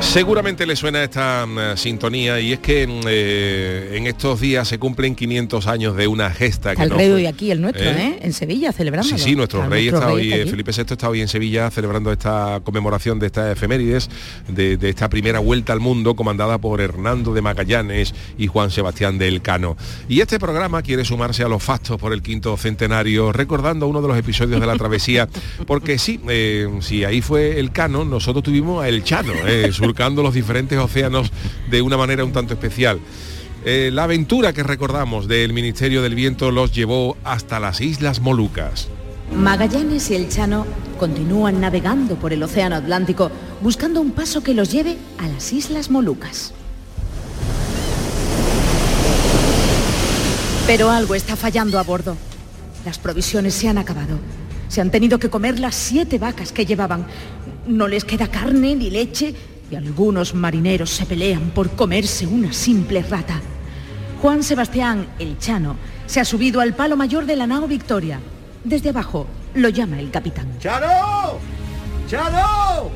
Seguramente le suena esta mm, sintonía y es que mm, eh, en estos días se cumplen 500 años de una gesta que Al no rey fue- hoy aquí, el nuestro, ¿Eh? ¿eh? En Sevilla, celebrando. Sí, sí, nuestro rey está hoy, Felipe VI está hoy en Sevilla celebrando esta conmemoración de esta efemérides, de, de esta primera vuelta al mundo comandada por Hernando de Magallanes y Juan Sebastián del Cano. Y este programa quiere sumarse a los fastos por el quinto centenario, recordando uno de los episodios de la travesía, porque sí, eh, si ahí fue el Cano, nosotros tuvimos a el Chano, eh, los diferentes océanos de una manera un tanto especial. Eh, la aventura que recordamos del Ministerio del Viento los llevó hasta las Islas Molucas. Magallanes y el Chano continúan navegando por el Océano Atlántico buscando un paso que los lleve a las Islas Molucas. Pero algo está fallando a bordo. Las provisiones se han acabado. Se han tenido que comer las siete vacas que llevaban. No les queda carne ni leche y algunos marineros se pelean por comerse una simple rata. Juan Sebastián, el Chano, se ha subido al palo mayor de la nao Victoria. Desde abajo lo llama el capitán. ¡Chano! ¡Chano!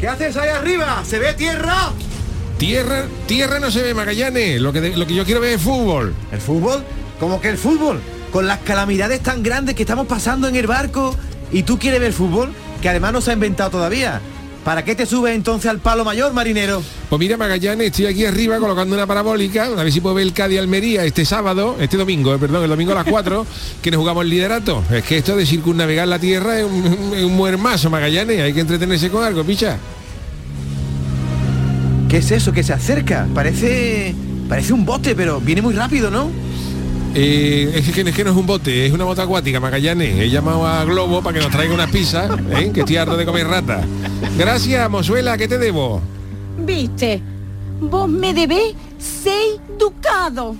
¿Qué haces ahí arriba? ¿Se ve tierra? Tierra, tierra no se ve Magallanes, lo que, de- lo que yo quiero ver es fútbol. ¿El fútbol? ¿Cómo que el fútbol? Con las calamidades tan grandes que estamos pasando en el barco y tú quieres ver fútbol, que además no se ha inventado todavía. ¿Para qué te subes entonces al palo mayor, marinero? Pues mira Magallanes, estoy aquí arriba colocando una parabólica, a ver si puedo ver el Cádiz Almería este sábado, este domingo, eh, perdón, el domingo a las 4, que nos jugamos el liderato. Es que esto de circunnavegar la tierra es un, es un Magallanes, hay que entretenerse con algo, picha. ¿Qué es eso que se acerca? Parece. Parece un bote, pero viene muy rápido, ¿no? Eh, es, que, es que no es un bote, es una moto acuática, Magallanes. He llamado a Globo para que nos traiga unas pizzas, ¿eh? que estoy harto de comer rata. Gracias, Mozuela, ¿qué te debo? Viste, vos me debés seis ducados.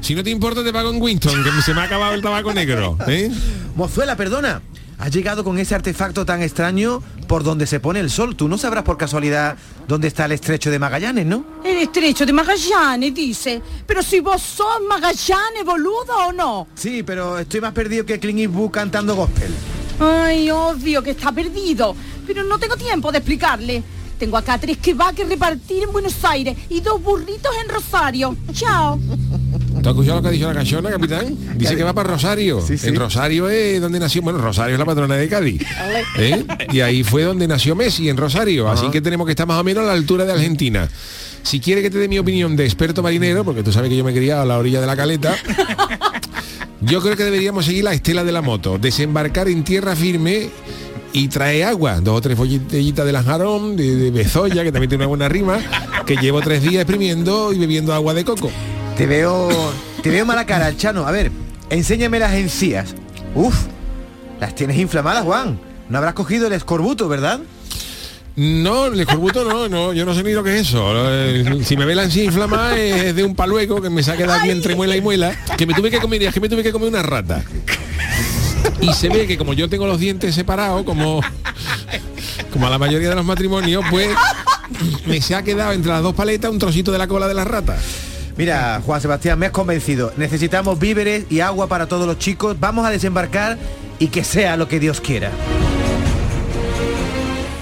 Si no te importa, te pago en Winston, que se me ha acabado el tabaco negro. ¿eh? Mozuela, perdona. Has llegado con ese artefacto tan extraño por donde se pone el sol. Tú no sabrás por casualidad dónde está el estrecho de Magallanes, ¿no? El estrecho de Magallanes, dice. Pero si vos sos Magallanes, boludo, ¿o no? Sí, pero estoy más perdido que Clint Eastwood cantando gospel. Ay, obvio que está perdido. Pero no tengo tiempo de explicarle. Tengo acá tres que va que repartir en Buenos Aires y dos burritos en Rosario. Chao. ¿Tú has escuchado lo que ha dicho la canchona, capitán? Dice que va para Rosario. En Rosario es donde nació, bueno, Rosario es la patrona de Cádiz. ¿eh? Y ahí fue donde nació Messi, en Rosario. Así que tenemos que estar más o menos a la altura de Argentina. Si quiere que te dé mi opinión de experto marinero, porque tú sabes que yo me he criado a la orilla de la caleta, yo creo que deberíamos seguir la estela de la moto, desembarcar en tierra firme y trae agua, dos o tres botellitas de lanjarón, de, de bezoya, que también tiene una buena rima, que llevo tres días exprimiendo y bebiendo agua de coco. Te veo. Te veo mala cara, Chano. A ver, enséñame las encías. Uf, las tienes inflamadas, Juan. No habrás cogido el escorbuto, ¿verdad? No, el escorbuto no, no, yo no sé ni lo que es eso. Eh, Si me ve la encía inflamada es de un palueco que me se ha quedado aquí entre muela y muela, que me tuve que comer, es que me tuve que comer una rata. Y se ve que como yo tengo los dientes separados, como, como a la mayoría de los matrimonios, pues me se ha quedado entre las dos paletas un trocito de la cola de la rata. Mira, Juan Sebastián, me has convencido. Necesitamos víveres y agua para todos los chicos. Vamos a desembarcar y que sea lo que Dios quiera.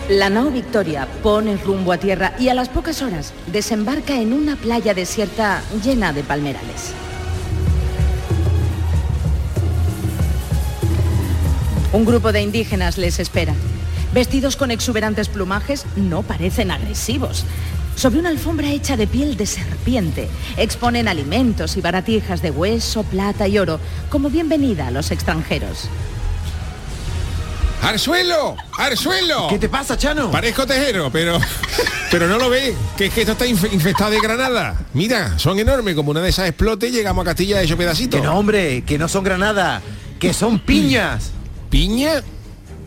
La nao Victoria pone rumbo a tierra y a las pocas horas desembarca en una playa desierta llena de palmerales. Un grupo de indígenas les espera. Vestidos con exuberantes plumajes, no parecen agresivos. Sobre una alfombra hecha de piel de serpiente, exponen alimentos y baratijas de hueso, plata y oro, como bienvenida a los extranjeros. ¡Al suelo! ¡Al suelo! ¿Qué te pasa, Chano? Parezco tejero, pero pero no lo ve, que es que esto está infe- infestado de granada. Mira, son enormes, como una de esas explote y llegamos a Castilla de hecho pedacitos. Que no, hombre, que no son granadas, que son piñas. ¿Piña?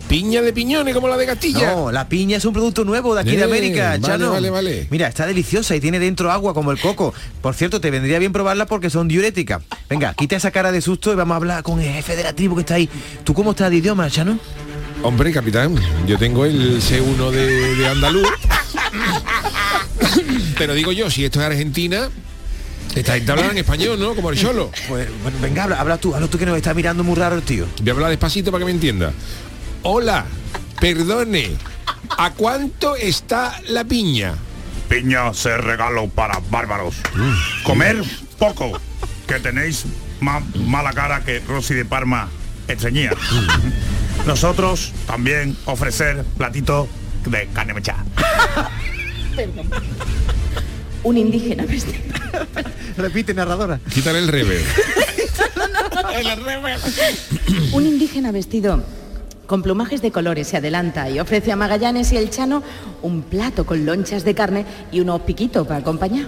Piña de piñones como la de Castilla. No, la piña es un producto nuevo de aquí de América, vale, Chano. vale, vale. Mira, está deliciosa y tiene dentro agua como el coco. Por cierto, te vendría bien probarla porque son diuréticas. Venga, quita esa cara de susto y vamos a hablar con el jefe de la tribu que está ahí. ¿Tú cómo estás de idioma, Chano? Hombre, capitán, yo tengo el C1 de, de andaluz. Pero digo yo, si esto es Argentina, esta gente habla en español, ¿no? Como el cholo. Pues bueno, venga, habla, habla tú, habla tú que nos está mirando muy raro el tío. Voy a hablar despacito para que me entienda. Hola, perdone, ¿a cuánto está la piña? Piña se regalo para bárbaros. Comer poco, que tenéis más mala cara que Rosy de Parma enseñía. Nosotros también ofrecer platito de carne mechada. Un indígena vestido. Repite, narradora. Quítale el rever. Un indígena vestido con plumajes de colores se adelanta y ofrece a Magallanes y el Chano un plato con lonchas de carne y unos piquitos para acompañar.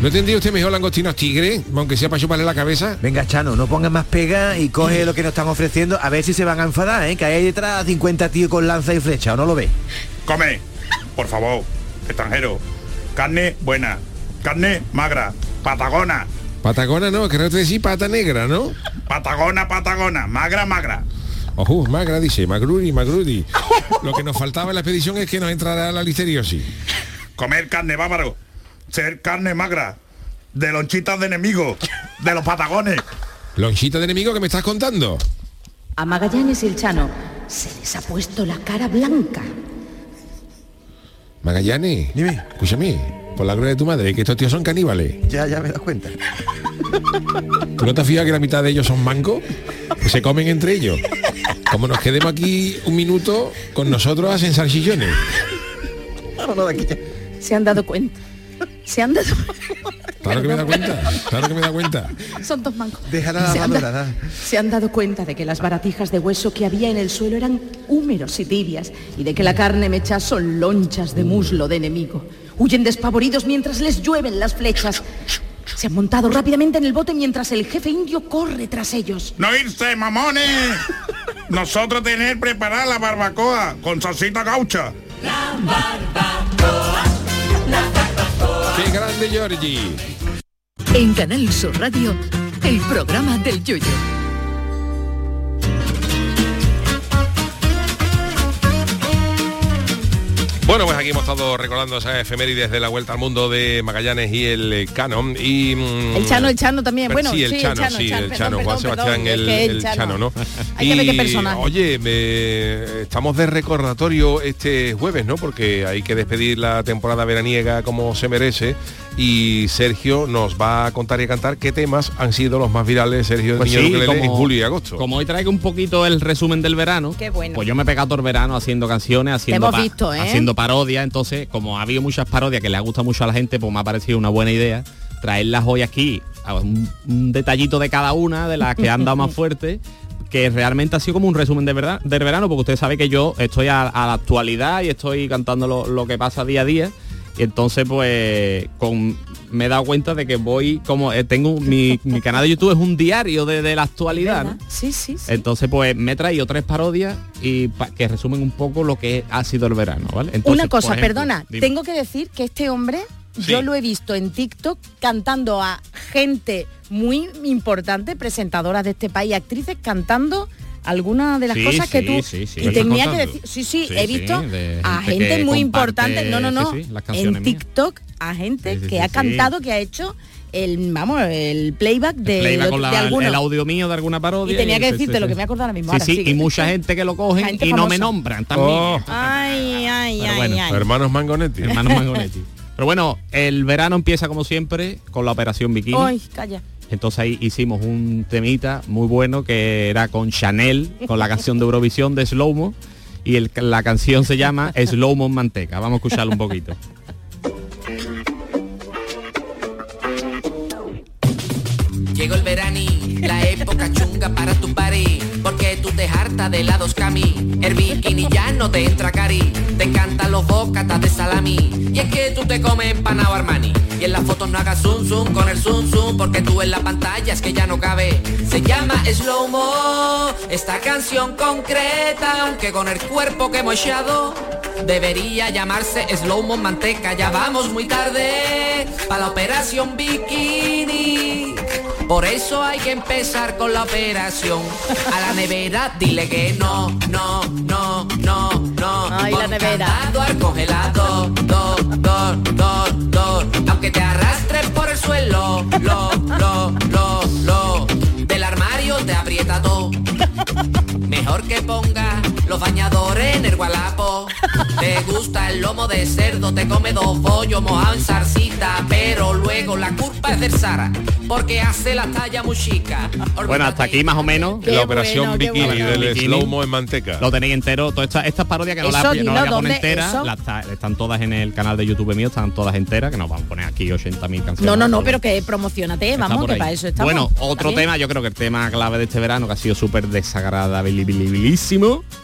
¿No tendría usted mejor langostinos tigre, aunque sea para chuparle la cabeza? Venga, Chano, no pongas más pega y coge lo que nos están ofreciendo a ver si se van a enfadar, ¿eh? Que hay detrás 50 tíos con lanza y flecha, ¿o no lo ves? Come, por favor, extranjero. Carne buena, carne magra, patagona, Patagona no, querés decir pata negra, ¿no? patagona, patagona, magra, magra. Ojo, magra dice, magruri, magruri. Lo que nos faltaba en la expedición es que nos entrara la listeriosis. Comer carne bárbaro, ser carne magra, de lonchitas de enemigos, de los patagones. Lonchita de enemigo que me estás contando. A Magallanes y el Chano se les ha puesto la cara blanca. Magallanes, Dime. escúchame, por la gloria de tu madre, que estos tíos son caníbales. Ya, ya me das cuenta. ¿Tú no te has fijado que la mitad de ellos son mancos? Que se comen entre ellos. Como nos quedemos aquí un minuto, con nosotros hacen salchichones. Vámonos de aquí ya. Se han dado cuenta. Se han dado Claro que me da cuenta, claro que me da cuenta. Son dos mancos. Déjala la se, han da. se han dado cuenta de que las baratijas de hueso que había en el suelo eran húmeros y tibias y de que la carne mecha son lonchas de muslo de enemigo. Huyen despavoridos mientras les llueven las flechas. Se han montado rápidamente en el bote mientras el jefe indio corre tras ellos. No irse, mamones. Nosotros tener preparada la barbacoa con salsita gaucha. ¡Qué grande, Georgie! En Canal Sur Radio, el programa del Yoyo. Bueno, pues aquí hemos estado recordando esas efemérides de la Vuelta al Mundo de Magallanes y el eh, Canon. Y, mm, El Chano, el Chano también. Pero Bueno, sí, el Chano, sí, el Chano, perdón, Juan perdón, Sebastián, perdón, el, es que el Chano, ¿no? Hay que ver qué personaje. Oye, me- estamos de recordatorio este jueves, ¿no? Porque hay que despedir la temporada veraniega como se merece y Sergio nos va a contar y a cantar qué temas han sido los más virales, Sergio Pues Niño sí, en como- julio y agosto. Como hoy traigo un poquito el resumen del verano, Qué bueno. pues yo me he pegado todo el verano haciendo canciones, haciendo, hemos visto, ¿eh? haciendo parodias, entonces como ha habido muchas parodias que le ha gustado mucho a la gente, pues me ha parecido una buena idea traerlas hoy aquí, a un, un detallito de cada una de las que han dado más fuerte que realmente ha sido como un resumen de verdad del verano, porque usted sabe que yo estoy a, a la actualidad y estoy cantando lo, lo que pasa día a día. Y entonces pues con, me he dado cuenta de que voy como eh, tengo mi, mi canal de YouTube es un diario de, de la actualidad, ¿no? Sí, sí, sí. Entonces, pues me he traído tres parodias y pa- que resumen un poco lo que ha sido el verano, ¿vale? Entonces, Una cosa, ejemplo, perdona, dime. tengo que decir que este hombre yo lo he visto en TikTok cantando a gente muy importante, presentadoras de este país, actrices cantando algunas de las Sí, cosas que tú sí, sí. y ¿Lo tenía que decir sí sí, Sí, he sí, visto de a gente muy comparte, importante no no no sí, sí, las en canciones mías. TikTok a gente Sí, sí, que sí, ha sí. cantado que ha hecho el vamos el playback de, Playback de con la- el audio mío de alguna parodia. y tenía que decirte sí, lo que me he acordado ahora mismo Sí, ahora, sí, sigue. y mucha gente que lo cogen y no me nombran también. Oh, ay ay Pero ay bueno, ay hermanos Mangonetti. Hermanos Mangonetti. Pero bueno, el verano empieza como siempre con la operación bikini. Ay, calla Entonces ahí hicimos un temita muy bueno que era con Chanel, con la canción de Eurovisión de Slowmo. Y el- la canción se llama Slowmo en Manteca. Vamos a escucharlo un poquito. Llegó el verani, la época chunga para tu party, de helados mí. El bikini ya no te entra cari. Te encantan los bocatas de salami. Y es que tú te comes empanado Armani. Y en las fotos no hagas zoom zoom con el zoom zoom. Porque tú en la pantalla es que ya no cabe. Se llama Slow Mo. Esta canción concreta. Aunque con el cuerpo que hemos echado. Debería llamarse Slow Mo Manteca. Ya vamos muy tarde. Para la operación bikini. Por eso hay que empezar con la operación. A la nevera dile que no, no, no, no, no. Ay, la nevera. candado al congelado, do, do, do, do. Aunque te arrastres por el suelo, lo, lo, lo, lo. Del armario te aprieta todo. Mejor que ponga los bañadores en el gualapo. Te gusta el lomo de cerdo, te come dos bollos mojados en salsita, pero luego la culpa es del Sara, porque hace la talla muy chica. Bueno, hasta aquí más o menos. la operación bueno, bikini bueno. del Bikini. slow-mo en manteca. Lo tenéis entero, todas estas estas parodias que no las no las voy a poner ¿dónde? enteras, están todas en el canal de YouTube mío, están todas enteras, que nos vamos a poner aquí 80.000 canciones. No, no, no, pero que promocionate, vamos, que para eso estamos. Bueno, ¿Está otro tema, yo creo que el tema clave de este verano, que ha sido súper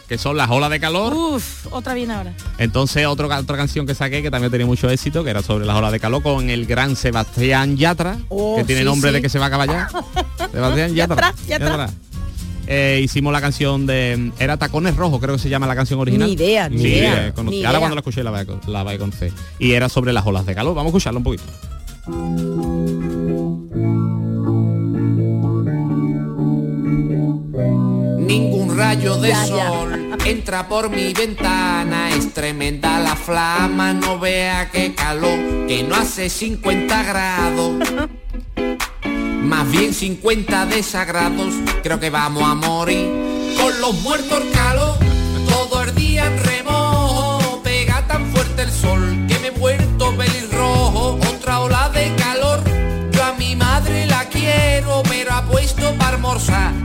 que son las olas de calor. Uf, otra bien ahora. Entonces otro, otra canción que saqué que también tenía mucho éxito, que era sobre las olas de calor, con el gran Sebastián Yatra, Oh, que tiene sí, nombre sí. de que se va a caballar. Sebastián Yatra. Yatra, Yatra. Eh, hicimos la canción de era Tacones Rojos, creo que se llama la canción original. Ni idea, ni Sí, idea, eh, ni Ahora idea. cuando la escuché la voy, a, la voy a conocer. Y era sobre las olas de calor. Vamos a escucharlo un poquito. Ningún rayo de Ya, ya. sol entra por mi ventana, es tremenda la flama, no vea qué calor, que no hace 50 grados. Más bien 50 desagrados, creo que vamos a morir. Con los muertos calor,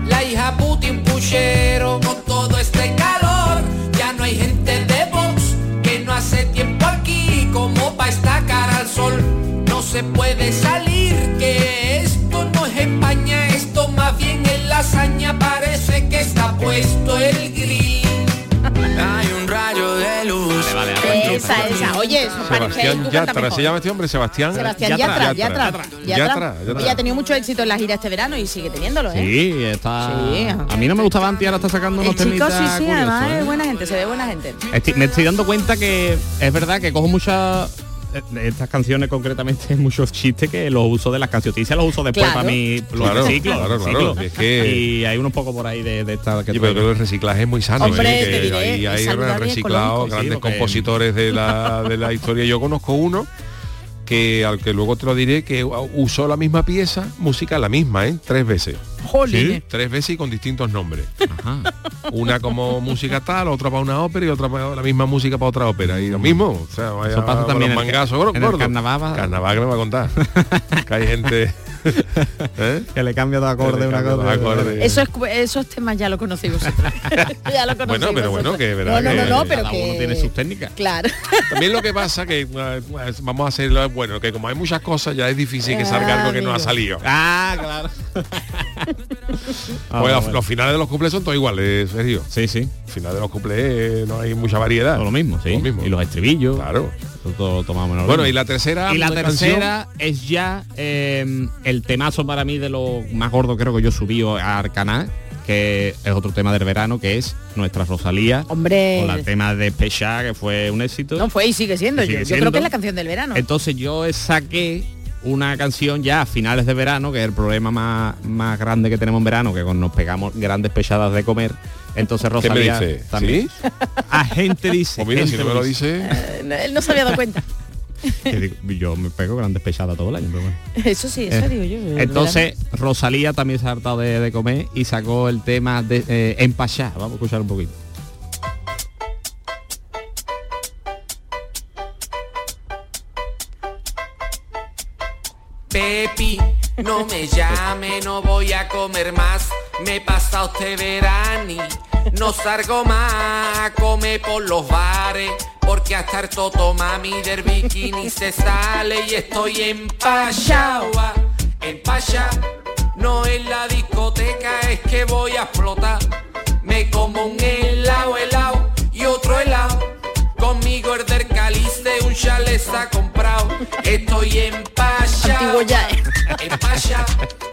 la hija Putin puchero. Con todo este calor, ya no hay gente de Vox que no hace tiempo aquí como pa' estacar al sol. No se puede salir, que esto no es España, esto más bien es lasaña, parece que está puesto el grill. Esa. Oye, eso parece Sebastián cantas Yatra. ¿se llama este hombre? Sebastián. Sebastián Yatra, Yatra, Yatra. Yatra, Yatra. Ella ha tenido mucho éxito en la gira este verano y sigue teniéndolo, ¿eh? Sí, está. Sí. A mí no me gustaba antes y ahora está sacando unos El chico sí, sí, curiosos, además ¿eh? es buena gente, se ve buena gente. Estoy- me estoy dando cuenta que es verdad que cojo muchas eh, de estas canciones concretamente muchos chistes que los uso de las canciones los uso después Claro. para mi los Claro, reciclo, claro, los claro. reciclo. Es que- y hay unos pocos por ahí de, de esta que Sí, pero que el reciclaje es muy sano. Hombre, ¿eh? Que diré, ahí es hay saludable y reciclado ecológico. Sí, grandes compositores de la, de la historia. Yo conozco uno que al que luego te lo diré que usó la misma pieza, música la misma, ¿eh? Tres veces. Jolín. Tres veces y con distintos nombres. Ajá. Una como música tal, otra para una ópera y otra para la misma música para otra ópera. Y lo mismo, o sea, vaya Eso pasa con también los en el- mangazos gordos. en el carnaval va- Carnaval que me va a contar. que hay gente... ¿eh? que le cambia de acorde Que le una cambia cosa de acorde. Eso es, esos temas ya lo conocéis vosotros. ya lo conocéis Bueno, pero bueno, que verdad No, no, no, que no, pero cada que... uno tiene sus técnicas Claro. También lo que pasa que eh, vamos a hacerlo bueno, que como hay muchas cosas ya es difícil que salga algo que no ha salido. ah claro Ah, Pues los, bueno. los finales de los cumples son todos iguales, Sergio. sí sí Al final de los cumples eh, no hay mucha variedad. todo lo mismo sí Lo mismo. y los estribillos Claro. todo, todo tomamos lo Bueno, mismo. y la tercera y la canción- tercera es ya eh, el temazo para mí de lo más gordo creo que yo subí al canal que es otro tema del verano que es nuestra Rosalía Hombre. con el tema de Pesha que fue un éxito No fue y sigue siendo. Sigue yo, yo siendo. creo que es la canción del verano. entonces yo saqué una canción ya a finales de verano, que es el problema más, más grande que tenemos en verano, que cuando nos pegamos grandes pechadas de comer. Entonces ¿Qué me Rosalía dice? también. A gente dice. Pues mira, si gente no me lo dice... Él no se había dado cuenta. digo, yo me pego grandes pechadas todo el año. pero bueno. Eso sí, eso Eh, digo yo. Entonces Rosalía también se ha hartado de, de comer y sacó el tema de eh, Empachá. Vamos a escuchar un poquito. Pepi, no me llame, no voy a comer más. Me pasa este verani, no salgo más a comer por los bares. Porque hasta el toto mami del bikini se sale y estoy empachado. Empacha, no en la discoteca, es que voy a explotar. Me como un helado, helado y otro helado. Conmigo el del calice un chalet está comprado. Estoy en. Antiguo ya, ¿eh?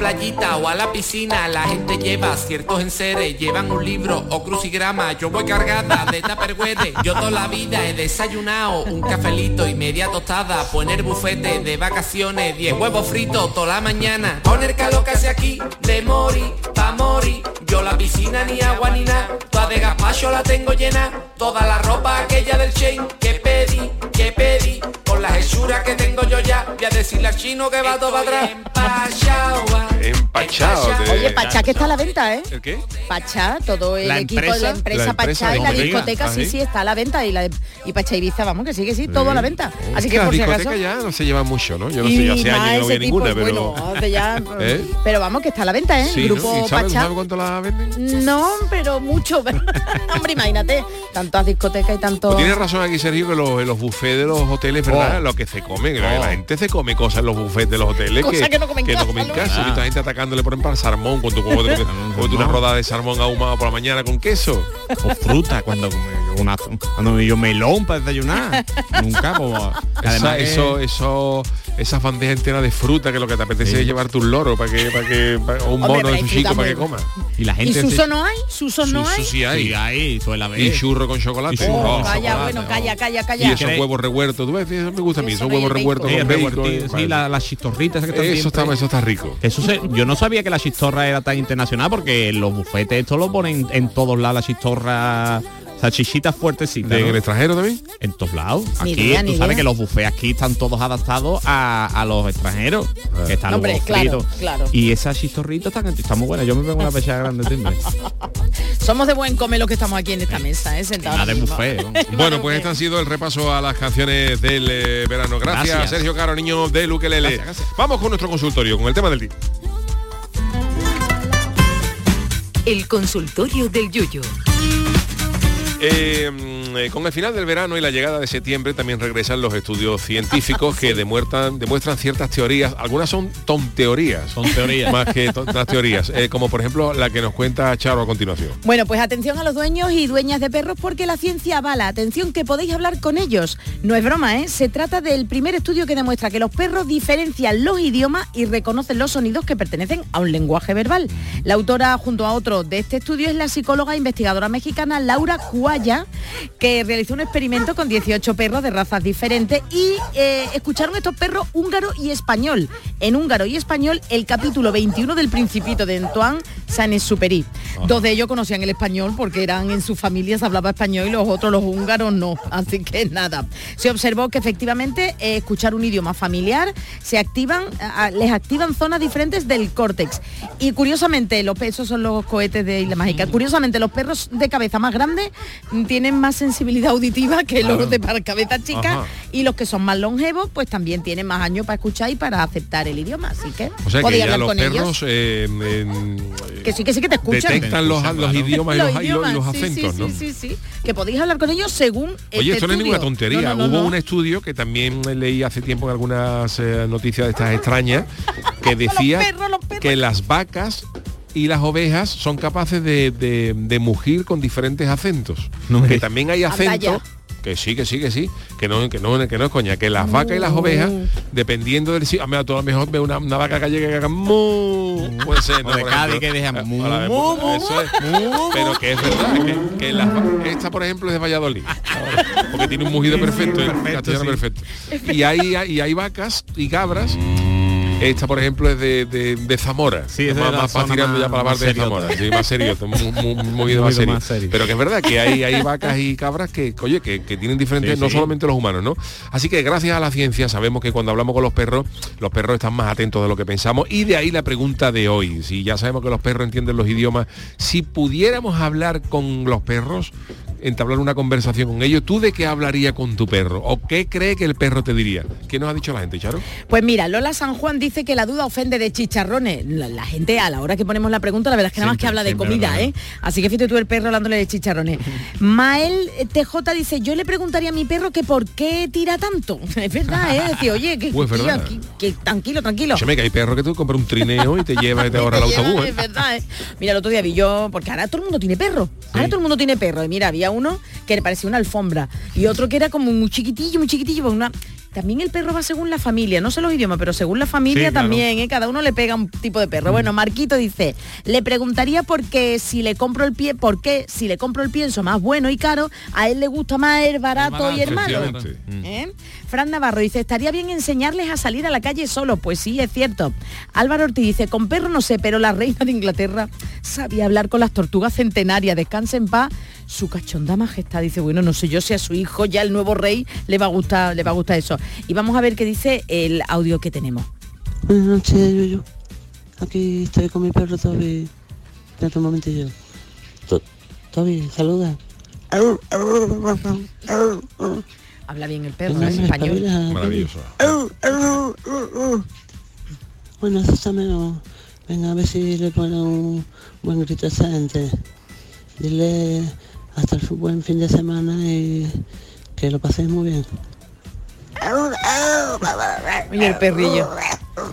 playita o a la piscina la gente lleva ciertos enseres, llevan un libro o crucigrama, yo voy cargada de tupperware, yo toda la vida he desayunado un cafelito y media tostada, poner bufete de vacaciones, 10 huevos fritos toda la mañana, poner calor que hace aquí, de mori, pa' mori, yo la piscina ni agua ni nada, toda de gazpacho la tengo llena, toda la ropa aquella del chain que pedí, que pedí, con las hechuras que tengo yo ya, voy a decirle al chino que va todo para atrás. Empachado. de- Oye, Pachá que está a la venta, ¿eh? ¿El qué? Pachá, todo el La equipo de la empresa, la empresa Pachá y la discoteca, ¿Ah, sí? sí, está a la venta y la y Pachá Ibiza, vamos, que sí, que sí, todo a la venta. Así que por si acaso. ya no se llevan mucho, ¿no? Yo no sé, yo hace años que no tipo, ninguna, pero... bueno, hace ya- ¿Eh? Pero vamos, que está a la venta, ¿eh? Sí, ¿no? Grupo ¿Y sabe, Pachá. sabe cuánto la venden? No, pero mucho. Hombre, imagínate, tantas discotecas y tanto. Pues tienes razón aquí, Sergio, que los, en los buffets de los hoteles, ¿verdad? Oh. Lo que se come, la gente se come cosas en los buffets de los hoteles Cosas que no comen en casa, atacándole, por ejemplo, al salmón, con tu, una rodada de salmón ahumado por la mañana con queso. O fruta, cuando, una, cuando me dio melón para desayunar. Nunca, pues, además eso, eso, esas bandejas enteras de fruta que lo que te apetece Sí. es llevarte un loro para que, para que, para- o un Hombre, mono de su chico para que coma. Y la ¿Y Suso no hay? ¿Suso no hay? Sí hay. Sí, hay, suele haber. Y churro con chocolate. Y churro Oh, con Calla, chocolate, bueno, oh. calla, calla, Y calla. esos huevos revueltos, tú ves, eso me gusta a mí, Eso esos huevos revueltos Sí, con bacon. sí, la- las chistorritas que Eso está, eso está rico. Eso se- yo no sabía que la chistorra era tan internacional porque los bufetes esto lo ponen en todos lados la chistorra salchichitas fuertecitas. ¿En ¿no? el extranjero también? En todos lados. Ni Aquí idea, tú sabes idea. que los bufés aquí están todos adaptados a, a los extranjeros. Que están Hombre, los claro, claro. Y esas chistorritas están, están muy buenas. Yo me pego una pechada grande siempre. Somos de buen comer los que estamos aquí en esta mesa, ¿eh? Sentados. Nada de buffet. ¿no? Bueno, pues este ha sido el repaso a las canciones del eh, verano. Gracias, Gracias. Sergio Caro, niño de Luquelele. Gracias, gracias. Vamos con nuestro consultorio, con el tema del día. El consultorio del Yuyo. Eh, mm, eh, con el final del verano y la llegada de septiembre también regresan los estudios científicos que demuestran, demuestran ciertas teorías. Algunas son tonteorías. Son teorías. Más que tontas teorías. eh, como por ejemplo la que nos cuenta Charo a continuación. Bueno, pues atención a los dueños y dueñas de perros porque la ciencia avala. Atención que podéis hablar con ellos. No es broma, ¿eh? Se trata del primer estudio que demuestra que los perros diferencian los idiomas y reconocen los sonidos que pertenecen a un lenguaje verbal. La autora junto a otro de este estudio es la psicóloga e investigadora mexicana Laura Cuaya, que realizó un experimento con 18 perros de razas diferentes y eh, escucharon estos perros húngaro y español. En húngaro y español el capítulo 21 del Principito de Antoine Saint-Exupéry. Dos de ellos conocían el español porque eran en sus familias hablaba español y los otros, los húngaros, no. Así que nada. Se observó que efectivamente eh, escuchar un idioma familiar se activan, les activan zonas diferentes del córtex. Y curiosamente, los esos son los cohetes de Isla Mágica. Curiosamente, los perros de cabeza más grande mm, tienen más sensibilidad auditiva que Claro. los de par- cabeza chica Ajá. y los que son más longevos, pues también tienen más años para escuchar y para aceptar el idioma. Así que O sea que podéis ya hablar los con perros ellos. eh, en- Que sí, que sí que te escuchan. detectan los, los idiomas y los, y los- y los idiomas, sí, acentos, sí, ¿no? sí, sí, sí. Que podéis hablar con ellos según Oye, este esto no es ninguna tontería. No, no, no, Hubo no. un estudio que también leí hace tiempo en algunas eh, noticias de estas extrañas que decía perros, los perros. que las vacas y las ovejas son capaces de, de- de mugir con diferentes acentos. No que también hay acentos que sí, que sí, que sí, que no, que no, que no es coña, que las vacas y las ovejas, dependiendo del sitio, a mí a lo mejor veo una, una vaca gallega que haga mu, puede ser, ¿no? O de Por Cádiz ejemplo. que deja mu, eso es. pero que es verdad, que, que las esta por ejemplo es de Valladolid, porque tiene un mugido perfecto, en perfecto, castellano sí. perfecto. Y hay, y hay vacas y cabras. Esta, por ejemplo, es de, de- de Zamora. Sí, es de más, la más, tirando ya para la parte de. Zamora. Sí, más serio, muy, muy, muy, Movido más serio. más serio. Pero que es verdad que hay, hay vacas y cabras que, oye, que, que tienen diferentes, Sí, no sí. solamente los humanos, ¿no? Así que gracias a la ciencia sabemos que cuando hablamos con los perros, los perros están más atentos de lo que pensamos. Y de ahí la pregunta de hoy. Si ya sabemos que los perros entienden los idiomas, si pudiéramos hablar con los perros, entablar una conversación con ellos, ¿tú de qué hablaría con tu perro? ¿O qué cree que el perro te diría? ¿Qué nos ha dicho la gente, Charo? Pues mira, Lola San Juan dice que la duda ofende de chicharrones. La, la gente a la hora que ponemos la pregunta, la verdad es que nada más que habla de comida. ¿eh? Así que fíjate tú el perro hablándole de chicharrones. Mael TJ dice, yo le preguntaría a mi perro que por qué tira tanto. Es verdad, ¿eh? Decir, oye, que, Pues tío, verdad. aquí- que tranquilo, tranquilo. Escúchame, que hay perros que tú compras un trineo y te lleva y te ahorra el autobús. ¿eh? Es verdad, ¿eh? Mira, el otro día vi yo, porque ahora todo el mundo tiene perro. Ahora todo el mundo tiene perro. Y mira, había uno que le parecía una alfombra y otro que era como muy chiquitillo, muy chiquitillo. pues Una... También el perro va según la familia, no sé los idiomas, pero según la familia Sí, claro. también, ¿eh? cada uno le pega un tipo de perro. Bueno, Marquito dice, le preguntaría por qué si le compro el pie, por qué si le compro el pienso más bueno y caro, a él le gusta más el barato, y el malo. Mm. ¿Eh? Fran Navarro dice, estaría bien enseñarles a salir a la calle solo. Pues sí, es cierto. Álvaro Ortiz dice, con perro no sé, pero la reina de Inglaterra sabía hablar con las tortugas centenarias. Descansa en paz. Su cachonda majestad dice, bueno, no sé yo si a su hijo ya el nuevo rey le va a gustar, le va a gustar eso. Y vamos a ver qué dice el audio que tenemos. Buenas noches, Yuyu. Aquí estoy con mi perro Toby. Espérate un momentillo. To- Toby, saluda. Habla bien el perro, Venga, es español. Maravilloso. Bueno, eso está menos. Venga, a ver si le pone un buen grito a esa gente. Dile hasta el buen fin de semana y que lo paséis muy bien. Oye, el perrillo.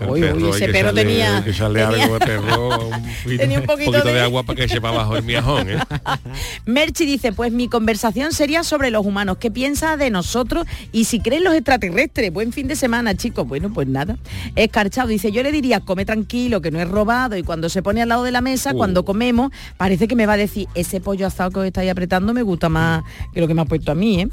Uy, uy, ese perro tenía- tenía- algo de perro, un poquito, Tenía un poquito de... de- agua para que para abajo el miajón, ¿eh? Merchi dice, pues mi conversación sería sobre los humanos. ¿Qué piensa de nosotros y si creen los extraterrestres? Buen fin de semana, chicos. Bueno, pues nada. Escarchado dice, yo le diría, come tranquilo, que no es robado. Y cuando se pone al lado de la mesa, Uh. cuando comemos, parece que me va a decir, ese pollo asado que os estáis apretando me gusta más que lo que me ha puesto a mí, ¿eh?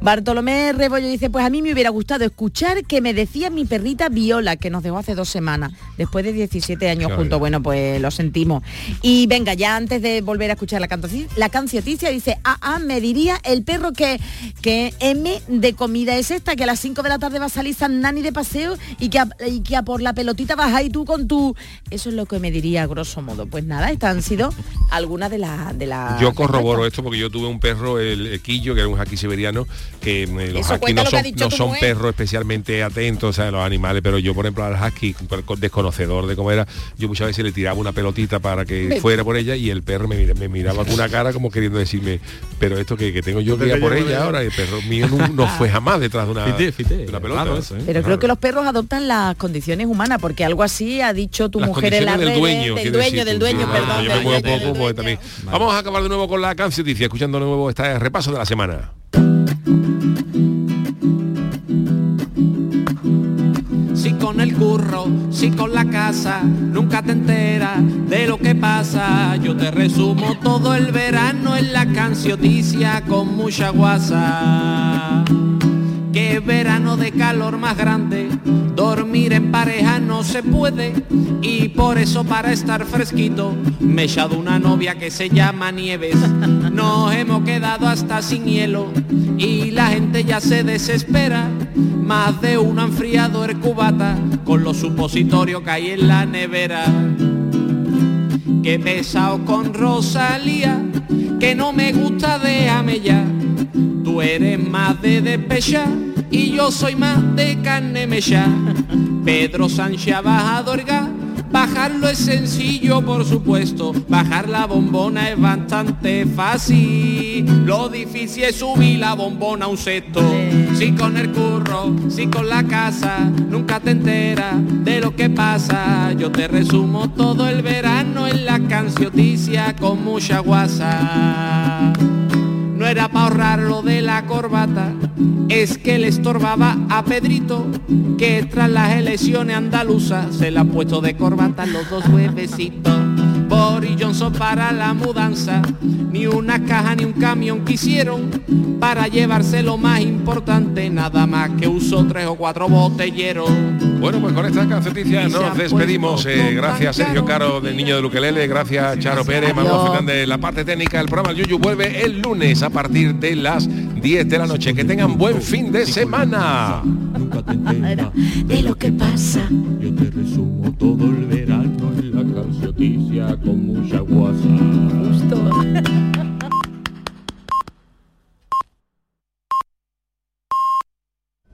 Bartolomé Rebollo dice, pues a mí me hubiera gustado escuchar que me decía mi perrita Viola, que nos dejó hace dos semanas, después de 17 años juntos. Bueno, pues lo sentimos. Y venga, ya antes de volver a escuchar la, cantoci- la cancioticia, dice, ah, ah, me diría el perro que, que M de comida es esta, que a las 5 de la tarde va a salir San Nani de paseo y que, a, y que a por la pelotita vas ahí tú con tu... Eso es lo que me diría grosso modo. Pues nada, estas han sido algunas de las... De las Yo corroboro esto porque yo tuve un perro, el equillo, que era un husky siberiano, que eh, los cuenta no son, no son perros especialmente atentos a los animales, pero yo, por ejemplo, al husky, desconocedor de cómo era, yo muchas veces le tiraba una pelotita para que fuera por ella y el perro me, mira- me miraba con una cara como queriendo decirme, pero esto que, que tengo yo que ir a por ella ahora, y el perro mío no, no fue jamás detrás de una, de pelota. eso, ¿eh? Pero creo que los perros adoptan las condiciones humanas, porque algo así ha dicho tu Las mujer en la del dueño, del dueño, del dueño, Ah, perdón. yo me del muevo dueño, poco, del dueño. también. Vamos a acabar de nuevo con la cancioticia, escuchando de nuevo este repaso de la semana. Si con la casa, nunca te enteras de lo que pasa. Yo te resumo todo el verano en la cancioticia con mucha guasa. Qué verano de calor más grande, dormir en pareja no se puede y por eso para estar fresquito me he echado una novia que se llama Nieves. Nos hemos quedado hasta sin hielo y la gente ya se desespera. Más de uno ha enfriado el cubata con los supositorios que hay en la nevera. Que pesado con Rosalía, que no me gusta, déjame ya. Tú eres más de despecha y yo soy más de carne mecha. Pedro Sánchez ha bajado el gas, bajarlo es sencillo por supuesto, bajar la bombona es bastante fácil. Lo difícil es subir la bombona a un sexto. Si con el curro, si con la casa, nunca te enteras de lo que pasa. Yo te resumo todo el verano en la cancioticia con mucha guasa. No era para ahorrar lo de la corbata, es que le estorbaba a Pedrito, que tras las elecciones andaluzas se le ha puesto de corbata los dos huevecitos. Boris Johnson para la mudanza, ni una caja ni un camión quisieron para llevarse lo más importante, nada más que usó tres o cuatro botelleros. Bueno, pues con esta canceticia Y se ha nos despedimos. Eh, gracias Sergio caro. Del Niño de Luquelele, gracias Charo Pérez, Manuel. Fernández, la parte técnica del programa El Yuyu vuelve el lunes a partir de las 10 de la noche. Que tengan buen fin de semana. Nunca te enteras De lo que pasa. Yo te resumo todo el noticia con mucha